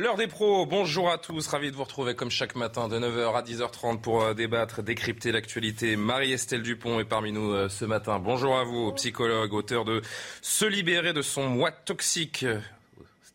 L'heure des pros, bonjour à tous, ravi de vous retrouver comme chaque matin de 9h à 10h30 pour euh, débattre, décrypter l'actualité. Marie-Estelle Dupont est parmi nous euh, ce matin. Bonjour à vous, psychologue, auteur de Se libérer de son moi toxique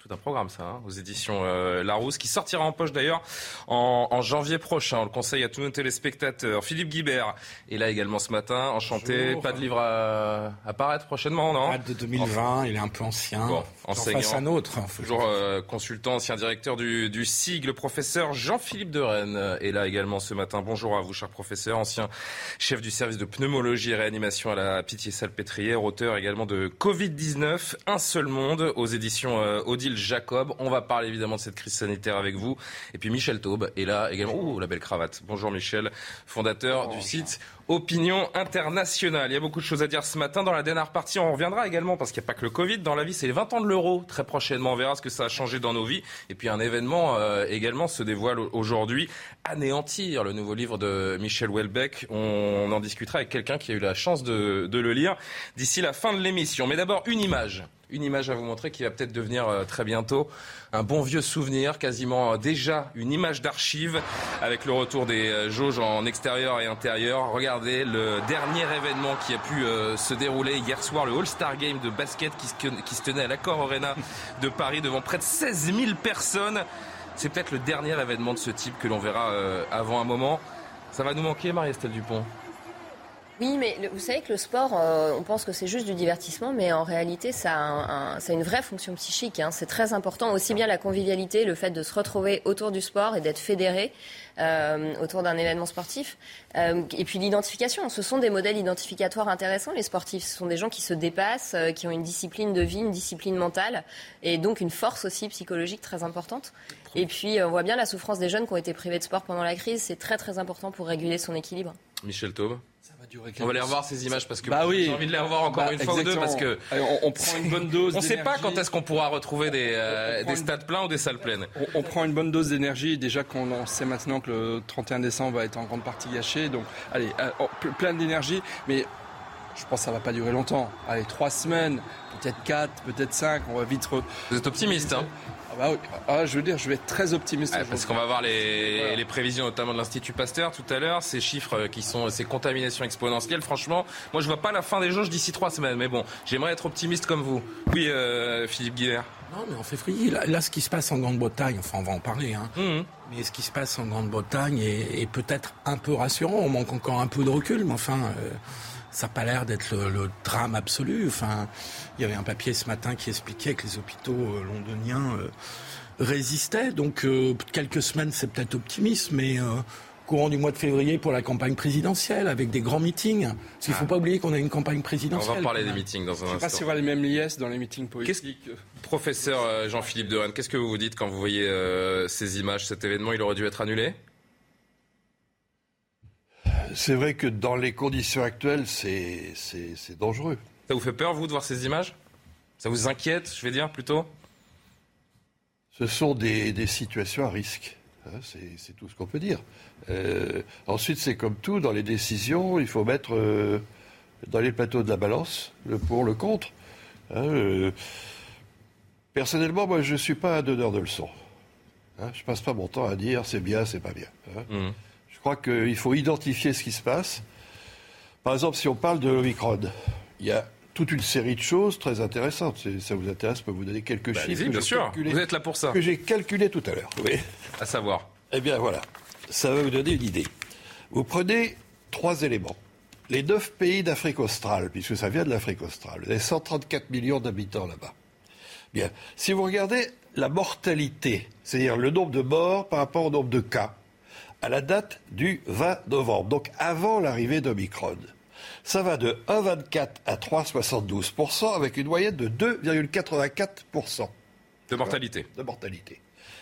tout un programme ça, hein, aux éditions euh, Larousse, qui sortira en poche d'ailleurs en, en, janvier prochain. On le conseille à tous nos téléspectateurs. Philippe Guibert est là également ce matin, enchanté. Bonjour. Pas de livre à apparaître prochainement, non de 2020, il est un peu ancien. Bon, enseignant. fasse un autre. Toujours euh, consultant, ancien directeur du, du SIG, le professeur Jean-Philippe de Rennes euh, est là également ce matin. Bonjour à vous, cher professeur, ancien chef du service de pneumologie et réanimation à la Pitié-Salpêtrière, auteur également de Covid-19, Un seul monde, aux éditions euh, Odile Jacob. On va parler évidemment de cette crise sanitaire avec vous. Et puis Michel Taube est là également. Ouh, la belle cravate. Bonjour Michel, fondateur du site Opinion internationale. Il y a beaucoup de choses à dire ce matin. Dans la dernière partie, on reviendra également parce qu'il n'y a pas que le Covid. Dans la vie, c'est les 20 ans de l'euro. Très prochainement, on verra ce que ça a changé dans nos vies. Et puis un événement euh, également se dévoile aujourd'hui. Anéantir, le nouveau livre de Michel Houellebecq. On en discutera avec quelqu'un qui a eu la chance de, de le lire d'ici la fin de l'émission. Mais d'abord, une image. Une image à vous montrer qui va peut-être devenir euh, très bientôt un bon vieux souvenir, quasiment euh, déjà une image d'archive avec le retour des euh, jauges en extérieur et intérieur. Regardez le dernier événement qui a pu se dérouler hier soir, le All-Star Game de basket qui se, tenait à l'Accor Arena de Paris devant près de 16 000 personnes. C'est peut-être le dernier événement de ce type que l'on verra avant un moment. Ça va nous manquer, Marie-Estelle Dupont? Oui, mais vous savez que le sport, euh, on pense que c'est juste du divertissement, mais en réalité, ça a, une vraie fonction psychique. hein. C'est très important, aussi bien la convivialité, le fait de se retrouver autour du sport et d'être fédéré euh, autour d'un événement sportif. Euh, et puis l'identification, ce sont des modèles identificatoires intéressants, les sportifs. Ce sont des gens qui se dépassent, qui ont une discipline de vie, une discipline mentale, et donc une force aussi psychologique très importante. Et puis, on voit bien la souffrance des jeunes qui ont été privés de sport pendant la crise. C'est très très important pour réguler son équilibre. Michel Taube On va les quelques- revoir ces images parce que Bah oui. j'ai envie de les revoir encore Bah, une fois ou deux parce que Allez, on, on prend une bonne dose. on ne sait pas quand est-ce qu'on pourra retrouver des, euh, des une- stades pleins ou des salles pleines. On, on prend une bonne dose d'énergie. Déjà qu'on on sait maintenant que le 31 décembre va être en grande partie gâché. Donc, allez, euh, oh, ple- plein d'énergie. Mais je pense que ça va pas durer longtemps. Allez, trois semaines, peut-être quatre, peut-être cinq. On va vite. re- Vous êtes optimiste, hein bah oui. Ah, je veux dire, je vais être très optimiste. Parce qu'on va voir les, Voilà. les prévisions notamment de l'Institut Pasteur tout à l'heure, ces chiffres euh, qui sont ces contaminations exponentielles. Franchement, moi je vois pas la fin des jauges d'ici trois semaines. Mais bon, j'aimerais être optimiste comme vous. Oui, euh, Philippe Guillère. Non, mais en février, là, là, ce qui se passe en Grande-Bretagne, enfin, on va en parler, hein, Mhm. mais ce qui se passe en Grande-Bretagne est, est peut-être un peu rassurant. On manque encore un peu de recul, mais enfin, euh, ça n'a pas l'air d'être le, le drame absolu. Enfin, il y avait un papier ce matin qui expliquait que les hôpitaux euh, londoniens euh, résistaient. Donc, euh, quelques semaines, c'est peut-être optimiste, mais euh, courant du mois de février pour la campagne présidentielle, avec des grands meetings. Parce qu'il ne faut pas oublier qu'on a une campagne On présidentielle. va parler des meetings dans un Je sais pas instant. s'il y aura les mêmes liesses dans les meetings politiques. Professeur Jean-Philippe Dehaene, qu'est-ce que vous vous dites quand vous voyez euh, ces images Cet événement, il aurait dû être annulé? C'est vrai que dans les conditions actuelles, c'est c'est- c'est dangereux. Ça vous fait peur, vous, de voir ces images? Ça vous inquiète, je vais dire, plutôt? Ce sont des, des situations à risque. hein, c'est c'est tout ce qu'on peut dire. Euh, ensuite, c'est comme tout, dans les décisions, il faut mettre euh, dans les plateaux de la balance le pour, le contre. hein, euh, personnellement, moi, je ne suis pas un donneur de leçons. Hein, je passe pas mon temps à dire c'est bien, c'est pas bien. hein. Mhm. Je crois qu'il faut identifier ce qui se passe. Par exemple, si on parle de l'Omicron, il y a toute une série de choses très intéressantes. Si ça vous intéresse, je peux vous donner quelques Bah, chiffres bien sûr. Vous êtes là pour ça. que j'ai calculé tout à l'heure. Oui. À savoir. Eh bien voilà, ça va vous donner une idée. Vous prenez trois éléments. Les neuf pays d'Afrique australe, puisque ça vient de l'Afrique australe, a 134 millions d'habitants là-bas. Bien, si vous regardez la mortalité, c'est-à-dire le nombre de morts par rapport au nombre de cas, à la date du 20 novembre, donc avant l'arrivée d'Omicron, Ça va de 1,24 à 3,72% avec une moyenne de 2,84% De mortalité. de mortalité.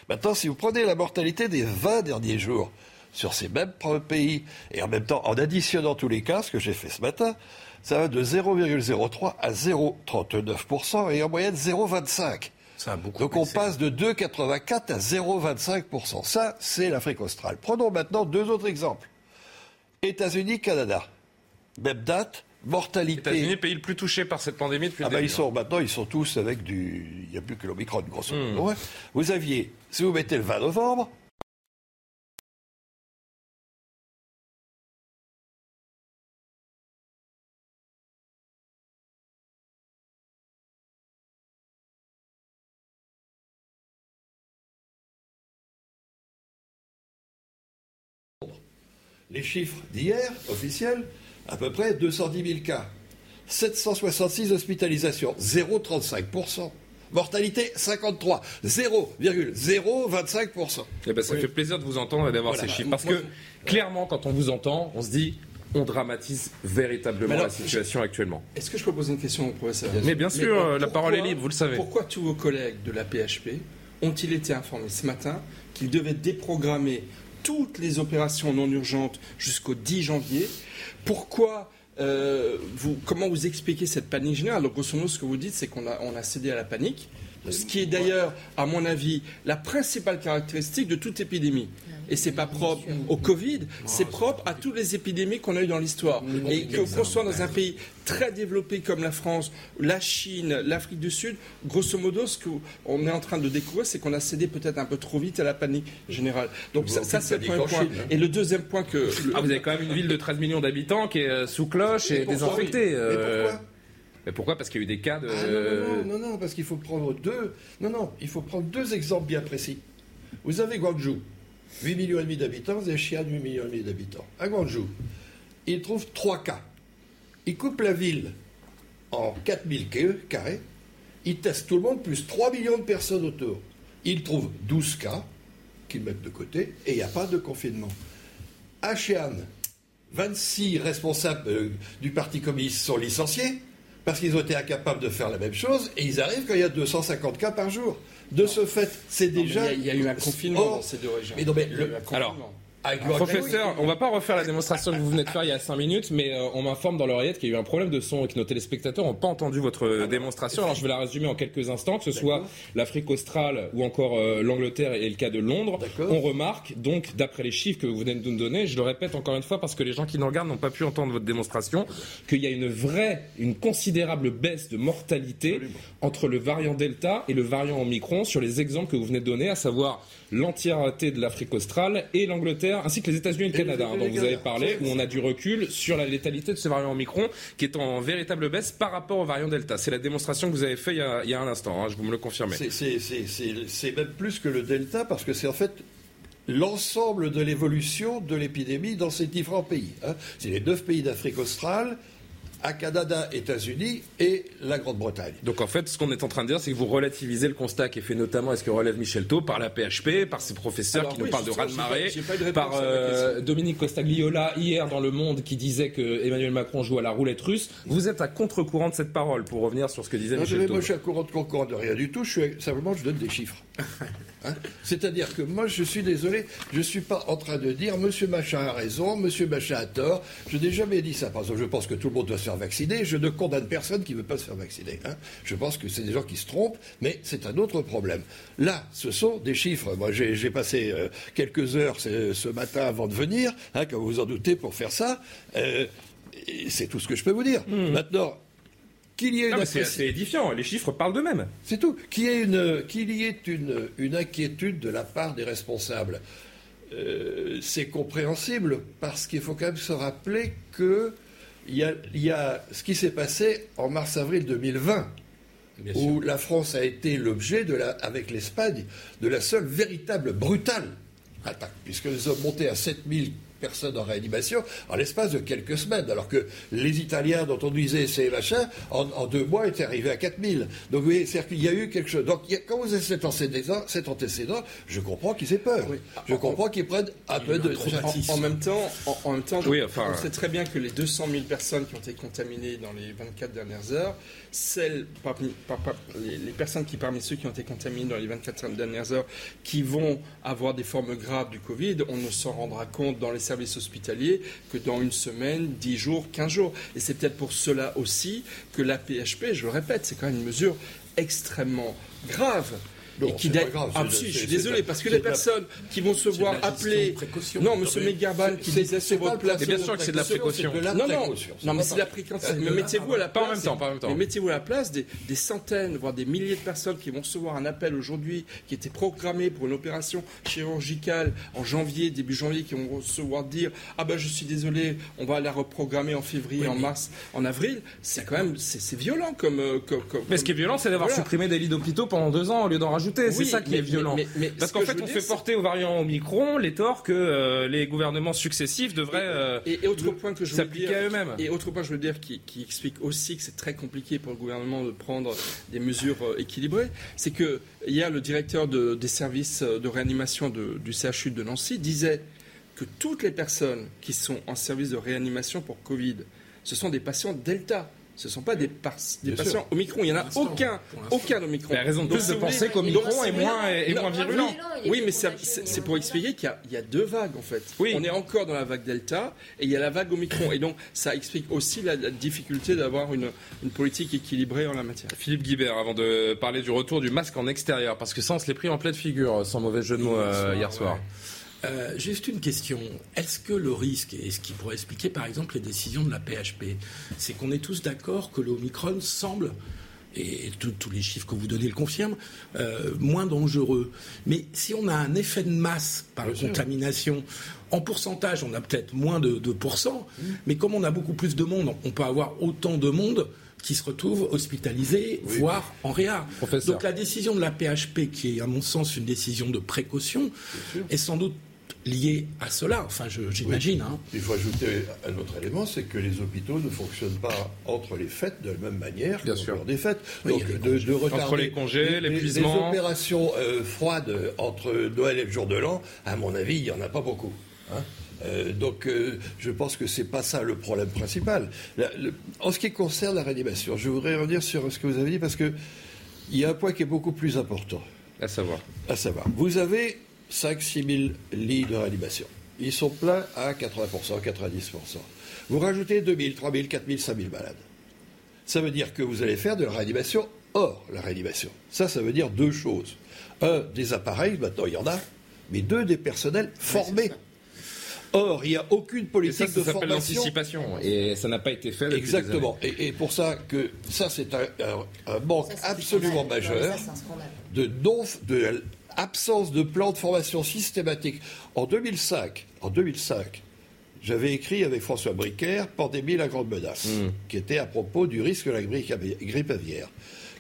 Maintenant, si vous prenez la mortalité des 20 derniers jours sur ces mêmes pays, et en même temps en additionnant tous les cas, ce que j'ai fait ce matin, ça va de 0,03 à 0,39% et en moyenne 0,25. Ça a beaucoup Donc on passe de 2,84 à 0,25%. Ça, c'est l'Afrique australe. Prenons maintenant deux autres exemples. États-Unis, Canada. Même date, mortalité. États-Unis, pays le plus touché par cette pandémie depuis Ah le ben, début. ils sont maintenant, ils sont tous avec du. Il n'y a plus que l'Omicron, grosso Hmm. modo. Ouais. Vous aviez, si vous mettez le 20 novembre, les chiffres d'hier, officiels, à peu près 210 000 cas. 766 hospitalisations, 0,35%. Mortalité, 53, 0,025%. Eh ben, ça fait plaisir de vous entendre et d'avoir Voilà. ces chiffres. Parce que, clairement, quand on vous entend, on se dit, on dramatise véritablement alors, la situation actuellement. Est-ce que je peux poser une question au professeur Mais bien sûr, la parole est libre, vous le savez. Pourquoi tous vos collègues de la PHP ont-ils été informés ce matin qu'ils devaient déprogrammer toutes les opérations non urgentes jusqu'au 10 janvier. Pourquoi euh, vous, comment vous expliquez cette panique générale? Donc, grosso modo, ce que vous dites, c'est qu'on a, cédé à la panique, ce qui est d'ailleurs, à mon avis, la principale caractéristique de toute épidémie. Et c'est pas propre au Covid, c'est propre à toutes les épidémies qu'on a eues dans l'histoire. Et que- qu'on soit dans un pays très développé comme la France, la Chine, l'Afrique du Sud, grosso modo, ce qu'on est en train de découvrir, c'est qu'on a cédé peut-être un peu trop vite à la panique générale. Donc ça, ça, c'est le premier point. Hein. Et le deuxième point que... Ah, vous avez quand même une ville de 13 millions d'habitants qui est euh, sous cloche et pourquoi? désinfectée. Euh, mais pourquoi? Parce qu'il y a eu des cas de. Ah, non, non, non, non, parce qu'il faut prendre deux. Non, non, il faut prendre deux exemples bien précis. Vous avez Guangzhou, 8 millions et demi d'habitants, avez Xi'an, 8 millions et demi d'habitants. À Guangzhou, ils trouvent trois cas. Ils coupent la ville en 4000 carrés, ils testent tout le monde, plus 3 millions de personnes autour. Ils trouvent 12 cas qu'ils mettent de côté et il n'y a pas de confinement. À Xi'an, 26 responsables euh, du Parti communiste sont licenciés parce qu'ils ont été incapables de faire la même chose et ils arrivent quand il y a 250 cas par jour. De ce fait, c'est déjà. Il y, a- il y a eu un confinement Or, dans ces deux régions. mais non, mais le-. Alors, Professeur, on va pas refaire la démonstration que vous venez de faire il y a 5 minutes, mais euh, on m'informe dans l'oreillette qu'il y a eu un problème de son et que nos téléspectateurs n'ont pas entendu votre euh, démonstration. Alors je vais la résumer en quelques instants, que ce soit l'Afrique australe ou encore euh, l'Angleterre et le cas de Londres. On remarque donc, d'après les chiffres que vous venez de nous donner, je le répète encore une fois parce que les gens qui nous regardent n'ont pas pu entendre votre démonstration, qu'il y a une vraie, une considérable baisse de mortalité entre le variant Delta et le variant Omicron sur les exemples que vous venez de donner, à savoir l'entièreté de l'Afrique australe et l'Angleterre, ainsi que les États-Unis et le Canada, hein, dont vous avez parlé, où on a du recul sur la létalité de ce variant Omicron, qui est en véritable baisse par rapport au variant Delta. C'est la démonstration que vous avez fait il y a, un instant, hein, je vous me le confirmez. C'est même plus que le Delta parce que c'est en fait l'ensemble de l'évolution de l'épidémie dans ces différents pays. hein. C'est les neuf pays d'Afrique australe, à Canada, États-Unis et la Grande-Bretagne. Donc en fait, ce qu'on est en train de dire, c'est que vous relativisez le constat qui est fait notamment, est-ce que relève Michel Thau, par la PHP, par ses professeurs Alors qui nous parlent de raz-de-marée, par euh. Dominique Costagliola hier dans Le Monde qui disait que Emmanuel Macron joue à la roulette russe. Vous êtes à contre-courant de cette parole pour revenir sur ce que disait Non, Michel Thau. moi, je suis à courant de concours de rien du tout. Je suis, simplement, je donne des chiffres. Hein C'est-à-dire que moi, je suis désolé, je ne suis pas en train de dire Monsieur Machin a raison, Monsieur Machin a tort. Je n'ai jamais dit ça. Par exemple, je pense que tout le monde doit se faire vacciner. Je ne condamne personne qui ne veut pas se faire vacciner. hein. Je pense que c'est des gens qui se trompent, mais c'est un autre problème. Là, ce sont des chiffres. Moi, j'ai passé euh, quelques heures ce, ce matin avant de venir, hein, comme vous vous en doutez, pour faire ça. Euh, c'est tout ce que je peux vous dire. Maintenant, qu'il y ait une mais c'est édifiant, les chiffres parlent d'eux-mêmes. c'est tout. Qu'il y ait une, qu'il y ait une, une inquiétude de la part des responsables, euh, c'est compréhensible parce qu'il faut quand même se rappeler que il y a, il y a ce qui s'est passé en mars-avril 2020, où la France a été l'objet, de la, avec l'Espagne, de la seule véritable brutale attaque, puisque les hommes montés à 7000 personnes en réanimation en l'espace de quelques semaines, alors que les Italiens dont on disait c'est machin, en, deux mois étaient arrivés à 4000. Donc vous voyez, c'est-à-dire qu'il y a eu quelque chose. Donc quand vous avez cet antécédent, cet antécédent je comprends qu'ils aient peur. Je comprends qu'ils prennent un peu de... En, en, même temps, en, même temps oui, enfin... on sait très bien que les 200 000 personnes qui ont été contaminées dans les 24 dernières heures, celles, parmi, les, personnes qui, parmi ceux qui ont été contaminés dans les 24 dernières heures, qui vont avoir des formes graves du Covid, on ne s'en rendra compte dans les services hospitaliers que dans une semaine, 10 jours, 15 jours. Et c'est peut-être pour cela aussi que la PHP, je le répète, c'est quand même une mesure extrêmement grave non, et qui ah, je suis désolé, parce que les personnes qui vont se voir appeler. Non, monsieur Megarban qui disait sur votre place. bien sûr que c'est de la précaution. Non, non, non, mais c'est de la précaution. Mais mettez-vous à la place. Pas en même temps, pas en même temps. Mais mettez-vous à la place des, centaines, voire des milliers de personnes qui vont recevoir un appel aujourd'hui, qui était programmé pour une opération chirurgicale en janvier, début janvier, qui vont recevoir dire Ah ben je suis désolé, on va la reprogrammer en février, en mars, en avril. C'est quand même, c'est violent comme, euh, comme, Mais ce qui est violent, c'est d'avoir supprimé des lits d'hôpitaux pendant deux ans au lieu d'en rajouter c'est ça qui est violent. Parce qu'en fait, on fait porter aux variants Omicron les torts que euh, les gouvernements successifs devraient euh, et, autre point que je s'appliquer à eux-mêmes. Et autre point, je veux dire, qui, explique aussi que c'est très compliqué pour le gouvernement de prendre des mesures euh, équilibrées, c'est que hier, le directeur des services de réanimation du CHU de Nancy disait que toutes les personnes qui sont en service de réanimation pour Covid, ce sont des patients Delta. Ce ne sont pas des, patients Omicron. Il n'y en a aucun, aucun Omicron. Il y a raison de plus de penser qu'Omicron est moins, est moins virulent. Oui, mais c'est pour expliquer qu'il y, a deux vagues, en fait. On est encore dans la vague Delta et il y a la vague Omicron. Et donc, ça explique aussi la, difficulté d'avoir une, politique équilibrée en la matière. Philippe Guibert, avant de parler du retour du masque en extérieur, parce que ça, on se l'est pris en pleine figure, sans mauvais jeu de mots, euh, hier soir. Euh, juste une question. Est-ce que le risque, et ce qui pourrait expliquer par exemple les décisions de la PHP, c'est qu'on est tous d'accord que l'Omicron semble et tous les chiffres que vous donnez le confirment, euh, moins dangereux. Mais si on a un effet de masse par la contamination, en pourcentage, on a peut-être moins de 2%, mmh. mais comme on a beaucoup plus de monde, on peut avoir autant de monde qui se retrouvent hospitalisés, voire en réa. Donc la décision de la PHP, qui est à mon sens une décision de précaution, est sans doute lié à cela. Enfin, j'imagine. Hein. Il faut ajouter un autre élément, c'est que les hôpitaux ne fonctionnent pas entre les fêtes de la même manière Bien sûr. des fêtes. Donc, de, de retarder entre les congés, l'épuisement. Les, opérations euh, froides entre Noël et le jour de l'an, à mon avis, il n'y en a pas beaucoup. Hein. Euh, donc, euh, je pense que c'est pas ça le problème principal. en ce qui concerne la réanimation, je voudrais revenir sur ce que vous avez dit parce que il y a un point qui est beaucoup plus important. À savoir. À savoir. Vous avez 5-6 000 lits de réanimation. Ils sont pleins à 80%, 90%. Vous rajoutez 2 000, 3 000, 4 000, 5 000 malades. Ça veut dire que vous allez faire de la réanimation hors la réanimation. Ça, ça veut dire deux choses. Un, des appareils, maintenant il y en a, mais deux, des personnels formés. Or, il n'y a aucune politique ça, ça de formation. l'anticipation, et ça n'a pas été fait. Exactement. Et, pour ça que ça, c'est un, manque absolument majeur de, non, de absence de plan de formation systématique. En 2005, en 2005 j'avais écrit avec François Bricaire Pandémie, la grande menace, hmm. qui était à propos du risque de la grippe aviaire.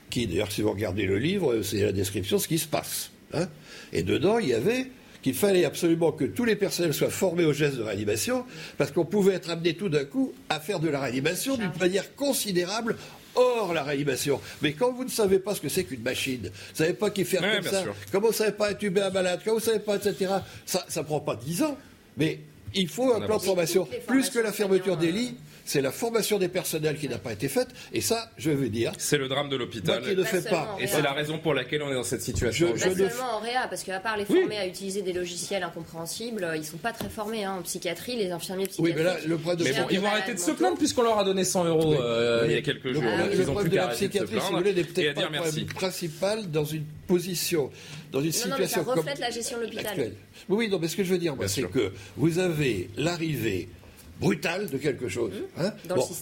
Qui, d'ailleurs, si vous regardez le livre, c'est la description de ce qui se passe. Hein. Et dedans, il y avait qu'il fallait absolument que tous les personnels soient formés aux gestes de réanimation, parce qu'on pouvait être amené tout d'un coup à faire de la réanimation d'une manière considérable hors la réanimation. Mais quand vous ne savez pas ce que c'est qu'une machine, vous ne savez pas qui fait comme ça, comment vous ne savez pas intuber un malade, quand vous ne savez pas, etc., ça ne prend pas dix ans. Mais il faut un plan de formation. Plus que la fermeture des lits, c'est la formation des personnels qui n'a pas été faite. Et ça, je veux dire. C'est le drame de l'hôpital. Qui ne fait pas. Et c'est la raison pour laquelle on est dans cette situation. Je, pas seulement en réa, parce qu'à part les former à utiliser des logiciels incompréhensibles, ils ne sont pas très formés hein, en psychiatrie, les infirmiers psychiatriques. Oui, mais là, le problème de. Mais bon, ils vont arrêter de se plaindre puisqu'on leur a donné 100 euros euh, il y a quelques jours. le problème de la psychiatrie, si vous voulez, n'est peut-être pas le problème principal dans une position, dans une situation. Non, mais ça reflète la gestion de l'hôpital. Oui, non, mais ce que je veux dire, c'est que vous avez l'arrivée brutale de quelque chose. Mmh. Hein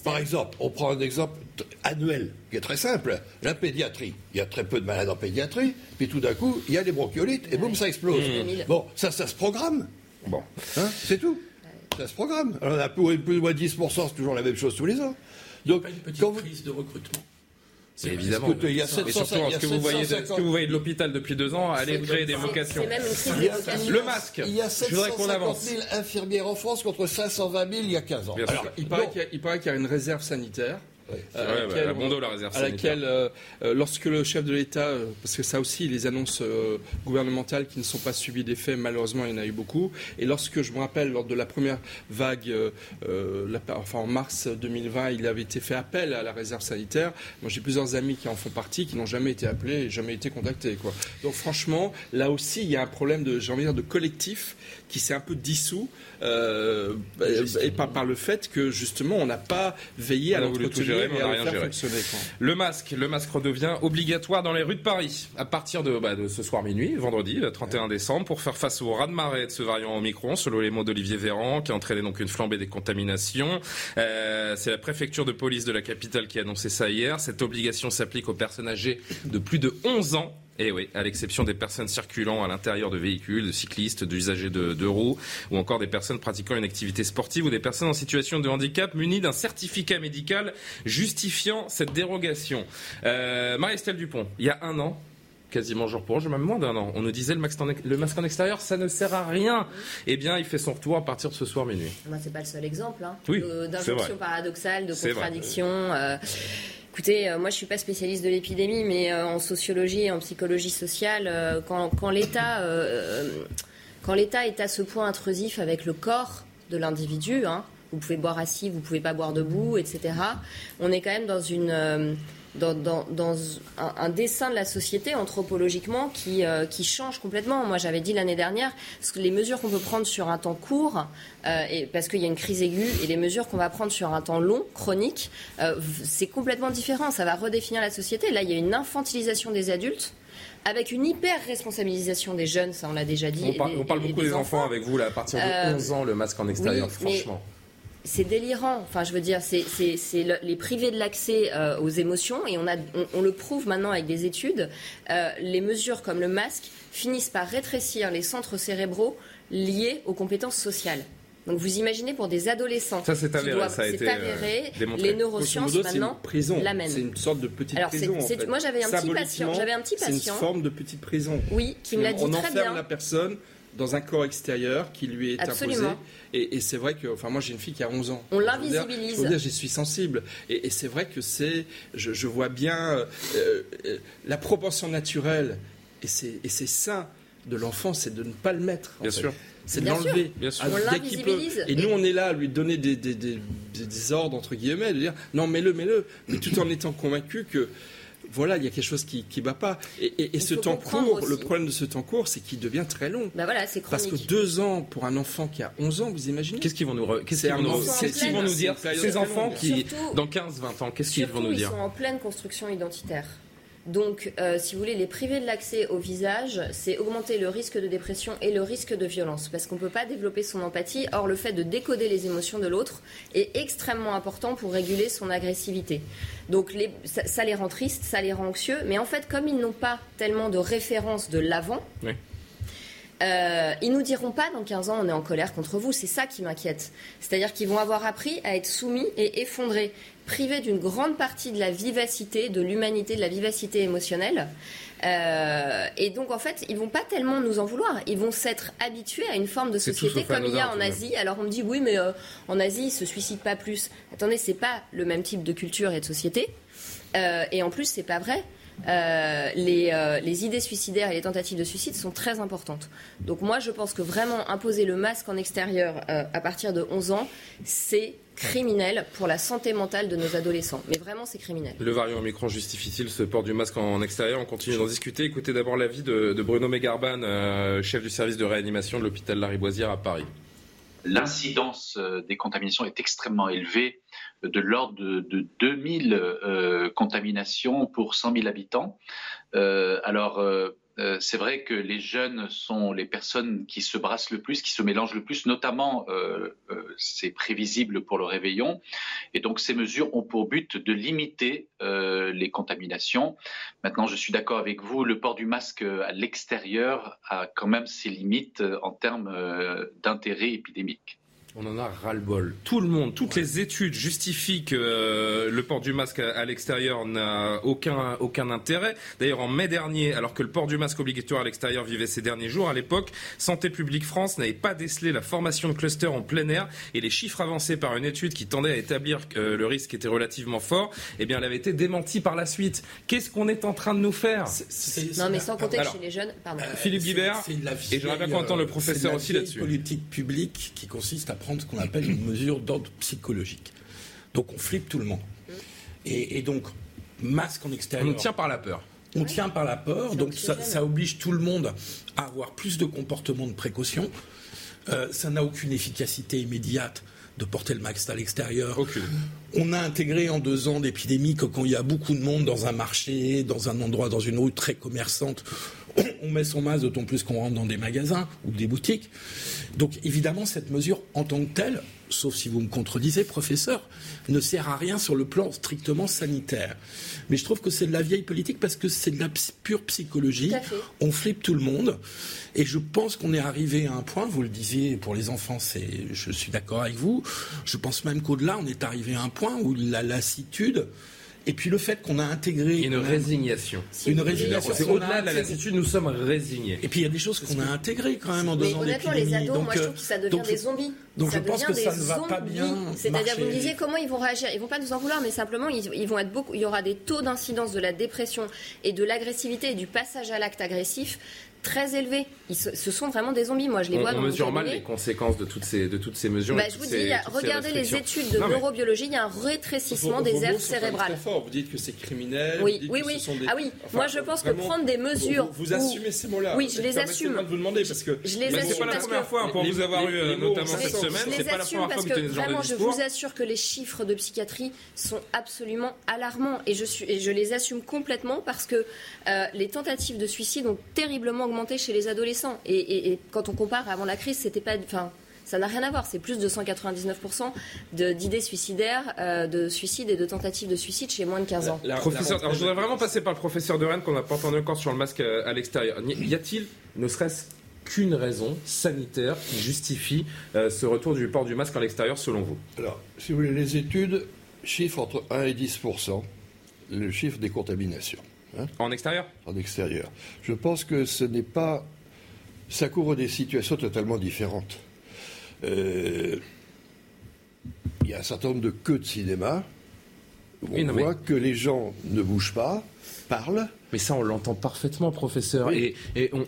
par exemple, on prend un exemple annuel qui est très simple. La pédiatrie. Il y a très peu de malades en pédiatrie, puis tout d'un coup, il y a des bronchiolites et boum, ça explose. Mmh. Bon, ça, ça se programme. Bon, hein, c'est tout. Ça se programme. Alors, on a plus, ou moins 10%, c'est toujours la même chose tous les ans. Donc, il y a pas une petite crise de recrutement? Évidemment. il y a 700, Mais surtout, ce que, vous voyez, ce que vous voyez de l'hôpital depuis deux ans, allez créer des vocations. Le masque. Il y a 750 000 infirmières en France contre 520 000 il y a 15 ans. Alors, il paraît qu'il y, a une réserve sanitaire à laquelle, la réserve à laquelle euh, euh, lorsque le chef de l'État, euh, parce que ça aussi, les annonces gouvernementales qui ne sont pas suivies des faits, malheureusement, il y en a eu beaucoup. Et lorsque je me rappelle, lors de la première vague, enfin en mars 2020, il avait été fait appel à la réserve sanitaire. Moi, j'ai plusieurs amis qui en font partie, qui n'ont jamais été appelés et jamais été contactés. Quoi. Donc, franchement, là aussi, il y a un problème de, j'ai envie de dire, de collectif qui s'est un peu dissous euh, et par, par, le fait que justement on n'a pas veillé à l'entretenir et à le faire fonctionner. Le masque, le masque redevient obligatoire dans les rues de Paris à partir de, bah, de ce soir minuit, vendredi, le 31 décembre, pour faire face au raz-de-marée de ce variant Omicron, selon les mots d'Olivier Véran, qui a entraîné donc une flambée des contaminations. Euh, C'est la préfecture de police de la capitale qui a annoncé ça hier. Cette obligation s'applique aux personnes âgées de plus de 11 ans et eh oui, à l'exception des personnes circulant à l'intérieur de véhicules, de cyclistes, d'usagers de, de, roues, ou encore des personnes pratiquant une activité sportive ou des personnes en situation de handicap munies d'un certificat médical justifiant cette dérogation. Euh, Marie-Estelle Dupont, il y a un an, quasiment jour pour jour, même moins d'un an. On nous disait le masque, en, le masque en extérieur, ça ne sert à rien. Eh bien, il fait son retour à partir de ce soir minuit. Bah, c'est pas le seul exemple hein, oui, d'injonction paradoxale, de contradiction. Écoutez, euh, moi je suis pas spécialiste de l'épidémie, mais euh, en sociologie et en psychologie sociale, euh, quand, quand l'État est à ce point intrusif avec le corps de l'individu, hein, vous pouvez boire assis, vous pouvez pas boire debout, etc. On est quand même dans une dans, un, dessin de la société anthropologiquement qui, euh, qui change complètement. Moi, j'avais dit l'année dernière, les mesures qu'on peut prendre sur un temps court, euh, et, parce qu'il y a une crise aiguë, et les mesures qu'on va prendre sur un temps long, chronique, euh, c'est complètement différent. Ça va redéfinir la société. Là, il y a une infantilisation des adultes avec une hyper responsabilisation des jeunes, ça on l'a déjà dit. On, parle beaucoup des, enfants. avec vous là, à partir de 11 ans, le masque en extérieur, franchement c'est délirant. Enfin, je veux dire, c'est les privés de l'accès euh, aux émotions et on, a, on, le prouve maintenant avec des études. Euh, les mesures comme le masque finissent par rétrécir les centres cérébraux liés aux compétences sociales. Donc vous imaginez pour des adolescents, ça c'est avéré, ça a été euh, avéré, les neurosciences maintenant l'amènent. C'est une sorte de petite prison. En Moi j'avais un petit patient, j'avais un petit patient. C'est une forme de petite prison. Oui, qui me l'a dit très bien. On enferme la personne dans un corps extérieur qui lui est Absolument. imposé. Et, c'est vrai que, enfin, moi j'ai une fille qui a 11 ans. On l'invisibilise. Je veux dire, j'y suis sensible. Et, c'est vrai que c'est, je, vois bien euh, euh, la proportion naturelle et c'est sain de l'enfant, c'est de ne pas le mettre. Bien sûr. C'est de l'enlever. On l'invisibilise. Et, nous, on est là à lui donner des, des, des, des ordres, entre guillemets, de dire non, mets-le, mets-le. Mais tout en étant convaincu que voilà, il y a quelque chose qui ne va pas. Et, ce temps court, le problème de ce temps court, c'est qu'il devient très long. Bah voilà, Parce que deux ans pour un enfant qui a 11 ans, vous imaginez? Qu'est-ce qu'ils vont nous, qu'est-ce qu'ils vont nous, dire Ces enfants qui, dans 15-20 ans, qu'est-ce qu'ils vont nous dire Ils sont en pleine construction identitaire. Donc, euh, si vous voulez, les priver de l'accès au visage, c'est augmenter le risque de dépression et le risque de violence, parce qu'on ne peut pas développer son empathie. Or, le fait de décoder les émotions de l'autre est extrêmement important pour réguler son agressivité. Donc, ça, les rend tristes, ça les rend anxieux, mais en fait, comme ils n'ont pas tellement de référence de l'avant, oui. Euh, ils nous diront pas dans 15 ans on est en colère contre vous, c'est ça qui m'inquiète. C'est-à-dire qu'ils vont avoir appris à être soumis et effondrés privés d'une grande partie de la vivacité, de l'humanité, de la vivacité émotionnelle. Euh, et donc, en fait, ils vont pas tellement nous en vouloir. Ils vont s'être habitués à une forme de société comme il y a en Asie. Alors, on me dit, oui, mais euh, en Asie, ils se suicident pas plus. Attendez, c'est pas le même type de culture et de société. Euh, et en plus, c'est pas vrai. les, les, idées suicidaires et les tentatives de suicide sont très importantes. Donc moi, je pense que vraiment imposer le masque en extérieur à partir de 11 ans, c'est criminel pour la santé mentale de nos adolescents. Mais vraiment, c'est criminel. Le variant Omicron justifie-t-il ce port du masque en extérieur On continue d'en discuter. Écoutez d'abord l'avis de, de, Bruno Mégarban, euh, chef du service de réanimation de l'hôpital Lariboisière à Paris. L'incidence euh, des contaminations est extrêmement élevée, de l'ordre de, 2000 euh, contaminations pour 100 000 habitants. alors, euh, c'est vrai que les jeunes sont les personnes qui se brassent le plus, qui se mélangent le plus, notamment euh, euh, c'est prévisible pour le réveillon. Et donc ces mesures ont pour but de limiter les contaminations. Maintenant, je suis d'accord avec vous, le port du masque à l'extérieur a quand même ses limites en termes d'intérêt épidémique. On en a ras-le-bol. Tout le monde, toutes les études justifient que euh, le port du masque à, l'extérieur n'a aucun, aucun intérêt. D'ailleurs, en mai dernier, alors que le port du masque obligatoire à l'extérieur vivait ces derniers jours, à l'époque, Santé publique France n'avait pas décelé la formation de cluster en plein air et les chiffres avancés par une étude qui tendait à établir que euh, le risque était relativement fort, eh bien, elle avait été démentie par la suite. Qu'est-ce qu'on est en train de nous faire? Non, mais sans compter que chez les jeunes, pardon. Philippe Guibert, et j'aimerais bien qu'on entende le professeur aussi là-dessus. politique publique qui consiste à prendre ce qu'on appelle une mesure d'ordre psychologique. Donc on flippe tout le monde. Et, donc, masque en extérieur. On tient par la peur. On tient par la peur, donc ça, oblige tout le monde à avoir plus de comportements de précaution. Euh, ça n'a aucune efficacité immédiate de porter le masque à l'extérieur. On a intégré en deux ans d'épidémie que quand il y a beaucoup de monde dans un marché, dans un endroit, dans une rue très commerçante, on met son masque, d'autant plus qu'on rentre dans des magasins ou des boutiques. Donc évidemment, cette mesure en tant que telle, sauf si vous me contredisez, professeur, ne sert à rien sur le plan strictement sanitaire. Mais je trouve que c'est de la vieille politique parce que c'est de la pure psychologie. On flippe tout le monde. Et je pense qu'on est arrivé à un point, vous le disiez, pour les enfants, c'est, je suis d'accord avec vous. Je pense même qu'au-delà, on est arrivé à un point où la lassitude et puis le fait qu'on a intégré une résignation. Une résignation. C'est au-delà de la lassitude, nous sommes résignés. Et puis il y a des choses qu'on a intégrées quand même en deux Mais honnêtement, les ados, moi je trouve que ça devient des zombies. Donc je pense que ça ne va pas bien. C'est-à-dire, vous me disiez comment ils vont réagir. Ils vont pas nous en vouloir, mais simplement ils, vont être beaucoup. Il y aura des taux d'incidence de la dépression et de l'agressivité et du passage à l'acte agressif très élevés. Ils ce sont vraiment des zombies. Moi, je les vois on, on mesure mal les conséquences de toutes ces, de toutes ces mesures. Bah, je vous dis, regardez les études de neurobiologie, il y a un rétrécissement des aires cérébrales. Vous dites que c'est criminel. Oui, oui, oui. Ah oui, moi je pense que prendre des mesures. Vous, assumez ces mots-là. Oui, je les assume. de vous demander parce que. Je les assume. C'est pas la première fois pour vous avoir eu, notamment cette semaine. C'est pas la première fois que vous tenez ce genre de discours. Je vous assure que les chiffres de psychiatrie sont absolument alarmants et je, suis, et je les assume complètement parce que euh, les tentatives de suicide ont terriblement augmenté chez les adolescents. Et, quand on compare avant la crise, c'était pas. Enfin, ça n'a rien à voir. C'est plus de 199% d'idées suicidaires, euh, de suicides et de tentatives de suicide chez moins de 15 ans. professeur, je voudrais vraiment passer par le professeur de Rennes qu'on n'a pas entendu encore sur le masque euh, à, l'extérieur. Y a-t-il, ne serait-ce qu'une raison sanitaire qui justifie euh, ce retour du port du masque à l'extérieur selon vous? Alors, si vous voulez, les études chiffrent entre 1 et 10% le chiffre des contaminations. Hein. en extérieur En extérieur. Je pense que ce n'est pas ça couvre des situations totalement différentes. Euh, il y a un certain nombre de queues de cinéma où on voit que les gens ne bougent pas, Mais ça, on l'entend parfaitement, professeur. Et,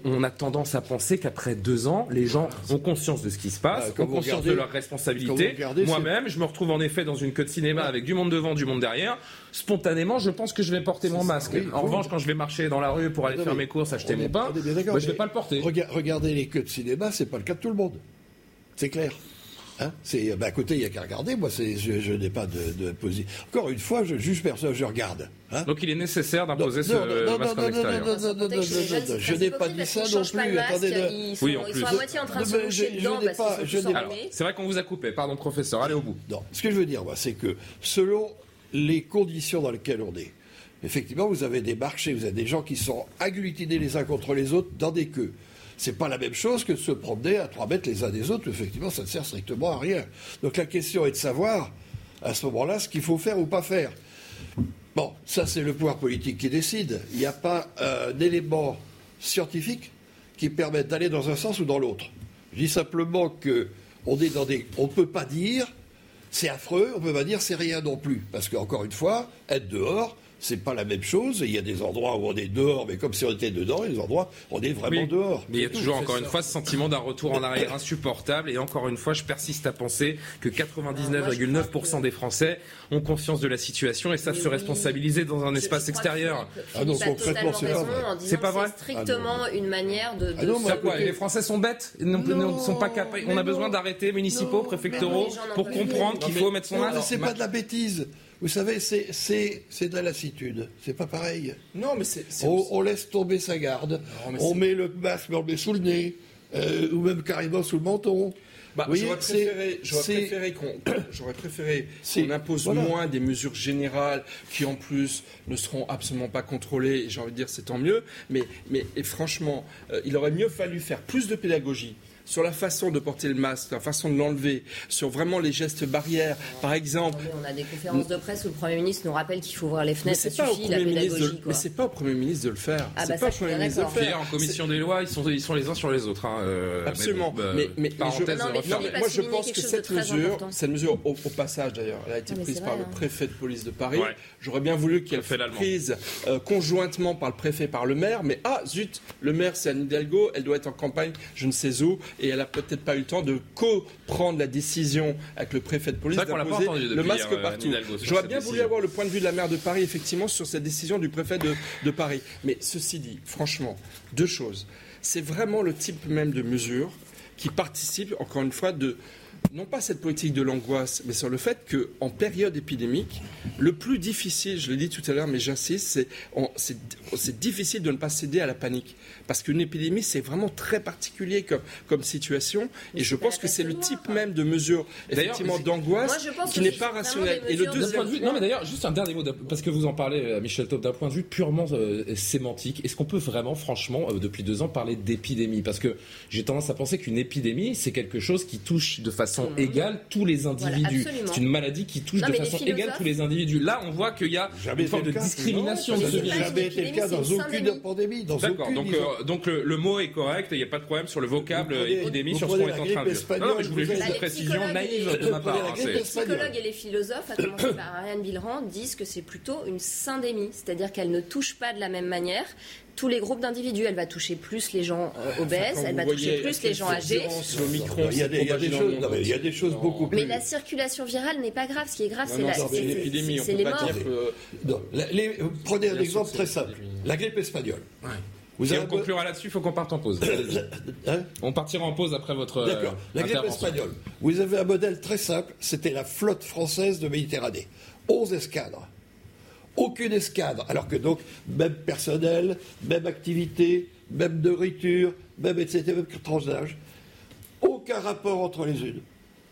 on, a tendance à penser qu'après deux ans, les gens ont conscience de ce qui se passe, bah, ont conscience de leurs responsabilités. Moi-même, je me retrouve en effet dans une queue de cinéma avec du monde devant, du monde derrière. Spontanément, je pense que je vais porter mon masque. en revanche, quand je vais marcher dans la rue pour aller faire mes courses, acheter mon pain, je ne vais pas le porter. Regardez les queues de cinéma, c'est pas le cas de tout le monde. C'est clair. Hein c'est, bah, à côté, il n'y a qu'à regarder. Moi, c'est, je, n'ai pas de, de position. Encore une fois, je juge personne, je regarde. Hein Donc, il est nécessaire d'imposer ce non, masque en extérieur. Non, non, non, non, non, je n'ai pas dit ça non plus. Attendez, ils sont, oui, en plus. Ils sont à moitié en train de se moucher dedans parce qu'ils sont C'est vrai qu'on vous a coupé. Pardon, professeur. Allez au bout. Non, ce que je veux dire, moi, c'est que selon les conditions dans lesquelles on est, effectivement, vous avez des marchés, vous avez des gens qui sont agglutinés les uns contre les autres dans des queues. C'est pas la même chose que de se promener à trois mètres les uns des autres. Effectivement, ça ne sert strictement à rien. Donc la question est de savoir, à ce moment-là, ce qu'il faut faire ou pas faire. Bon, ça c'est le pouvoir politique qui décide. Il n'y a pas euh, d'élément scientifique qui permette d'aller dans un sens ou dans l'autre. Je dis simplement que on est dans des, on peut pas dire c'est affreux, on peut pas dire c'est rien non plus, parce qu'encore une fois, être dehors, c'est pas la même chose. Il y a des endroits où on est dehors, mais comme si on était dedans, et des endroits où on est vraiment dehors. Mais il y a toujours, encore une fois, ce sentiment d'un retour en arrière insupportable. Et encore une fois, je persiste à penser que 99,9% des Français ont conscience de la situation et savent se responsabiliser dans un espace extérieur. Ah non, concrètement, c'est pas vrai. C'est pas vrai. strictement une manière de. Ah non, les Français sont bêtes, ils ne sont pas capables. On a besoin d'arrêter municipaux, préfectoraux pour comprendre qu'il faut mettre son masque. C'est pas de la bêtise. Vous savez, c'est de la lassitude. C'est pas pareil. Non, mais c'est. On, laisse tomber sa garde. on met le masque, on le met sous le nez, euh, ou même carrément sous le menton. Bah, j'aurais préféré, qu'on impose moins des mesures générales qui en plus ne seront absolument pas contrôlées. J'ai envie de dire c'est tant mieux. Mais, mais et franchement, euh, il aurait mieux fallu faire plus de pédagogie sur la façon de porter le masque, la façon de l'enlever, sur vraiment les gestes barrières, par exemple. On a des conférences de presse où le Premier ministre nous rappelle qu'il faut ouvrir les fenêtres, ça suffit, la pédagogie. De, mais c'est pas au Premier ministre de le faire. Ah c'est bah pas ça, au Premier ministre de le faire. en commission des lois, ils sont, ils sont les uns sur les autres. Hein, euh, Absolument. Mais, mais, mais, je, non, mais non, moi je pense que cette mesure, cette mesure, au, au passage d'ailleurs, elle a été prise par le préfet de police de Paris. Ouais. J'aurais bien voulu qu'elle soit prise euh, conjointement par le préfet, par le maire, mais ah zut, le maire c'est Anne Hidalgo, elle doit être en campagne, je ne sais où, et elle a peut-être pas eu le temps de co-prendre la décision avec le préfet de police d'imposer le masque hier, partout. J'aurais bien voulu avoir le point de vue de la maire de Paris, effectivement, sur cette décision du préfet de, de Paris. Mais ceci dit, franchement, deux choses. C'est vraiment le type même de mesure qui participe, encore une fois, de non pas cette politique de l'angoisse, mais sur le fait qu'en période épidémique, le plus difficile, je l'ai dit tout à l'heure, mais j'insiste, c'est on- c'est c'est difficile de ne pas céder à la panique. Parce qu'une épidémie, c'est vraiment très particulier comme, comme situation. Mais et je pense que c'est le type même de mesure, effectivement, d'angoisse, qui n'est pas rationnelle. Et le deuxième de vue- non mais d'ailleurs juste un dernier mot parce que vous en parlez euh, Michel Taub d'un point de vue purement euh, sémantique est-ce qu'on peut vraiment franchement euh, depuis deux ans parler d'épidémie? Parce que j'ai tendance à penser qu'une épidémie c'est quelque chose qui touche de façon égale tous les individus c'est une maladie qui touche Non, de façon égale tous les individus là on voit qu'il y a Jamais une forme de cas. discrimination Non, de ça ce n'a jamais été le cas dans aucune pandémie. D'accord, donc, euh, donc le, le mot est correct, il n'y a pas de problème sur le vocable prenez- épidémie, sur ce qu'on est en train de dire. Non, non, mais je voulais juste une précision les naïve de ma part. hein, les psychologues et les philosophes, à commencer par Ariane Billerand, disent que c'est plutôt une syndémie, c'est-à-dire qu'elle ne touche pas de la même manière tous les groupes d'individus. Elle va toucher plus les gens euh, obèses, elle va toucher plus les gens âgés. Il y a des, il y a des s'est choses, non, il y a des choses beaucoup plus. Mais la circulation virale n'est pas grave. Ce qui est grave, c'est la- c'est c'est- les morts. Non, les- prenez un exemple très simple. La grippe espagnole. Ouais. Vous Et on conclura là-dessus, il faut qu'on parte en pause. Hein On partira en pause après votre euh, D'accord. La grippe espagnole. Vous avez un modèle très simple. C'était la flotte française de Méditerranée. 11 escadres. Aucune escadre. Alors que donc, même personnel, même activité, même nourriture, même etc., même tranche d'âge. Aucun rapport entre les unes.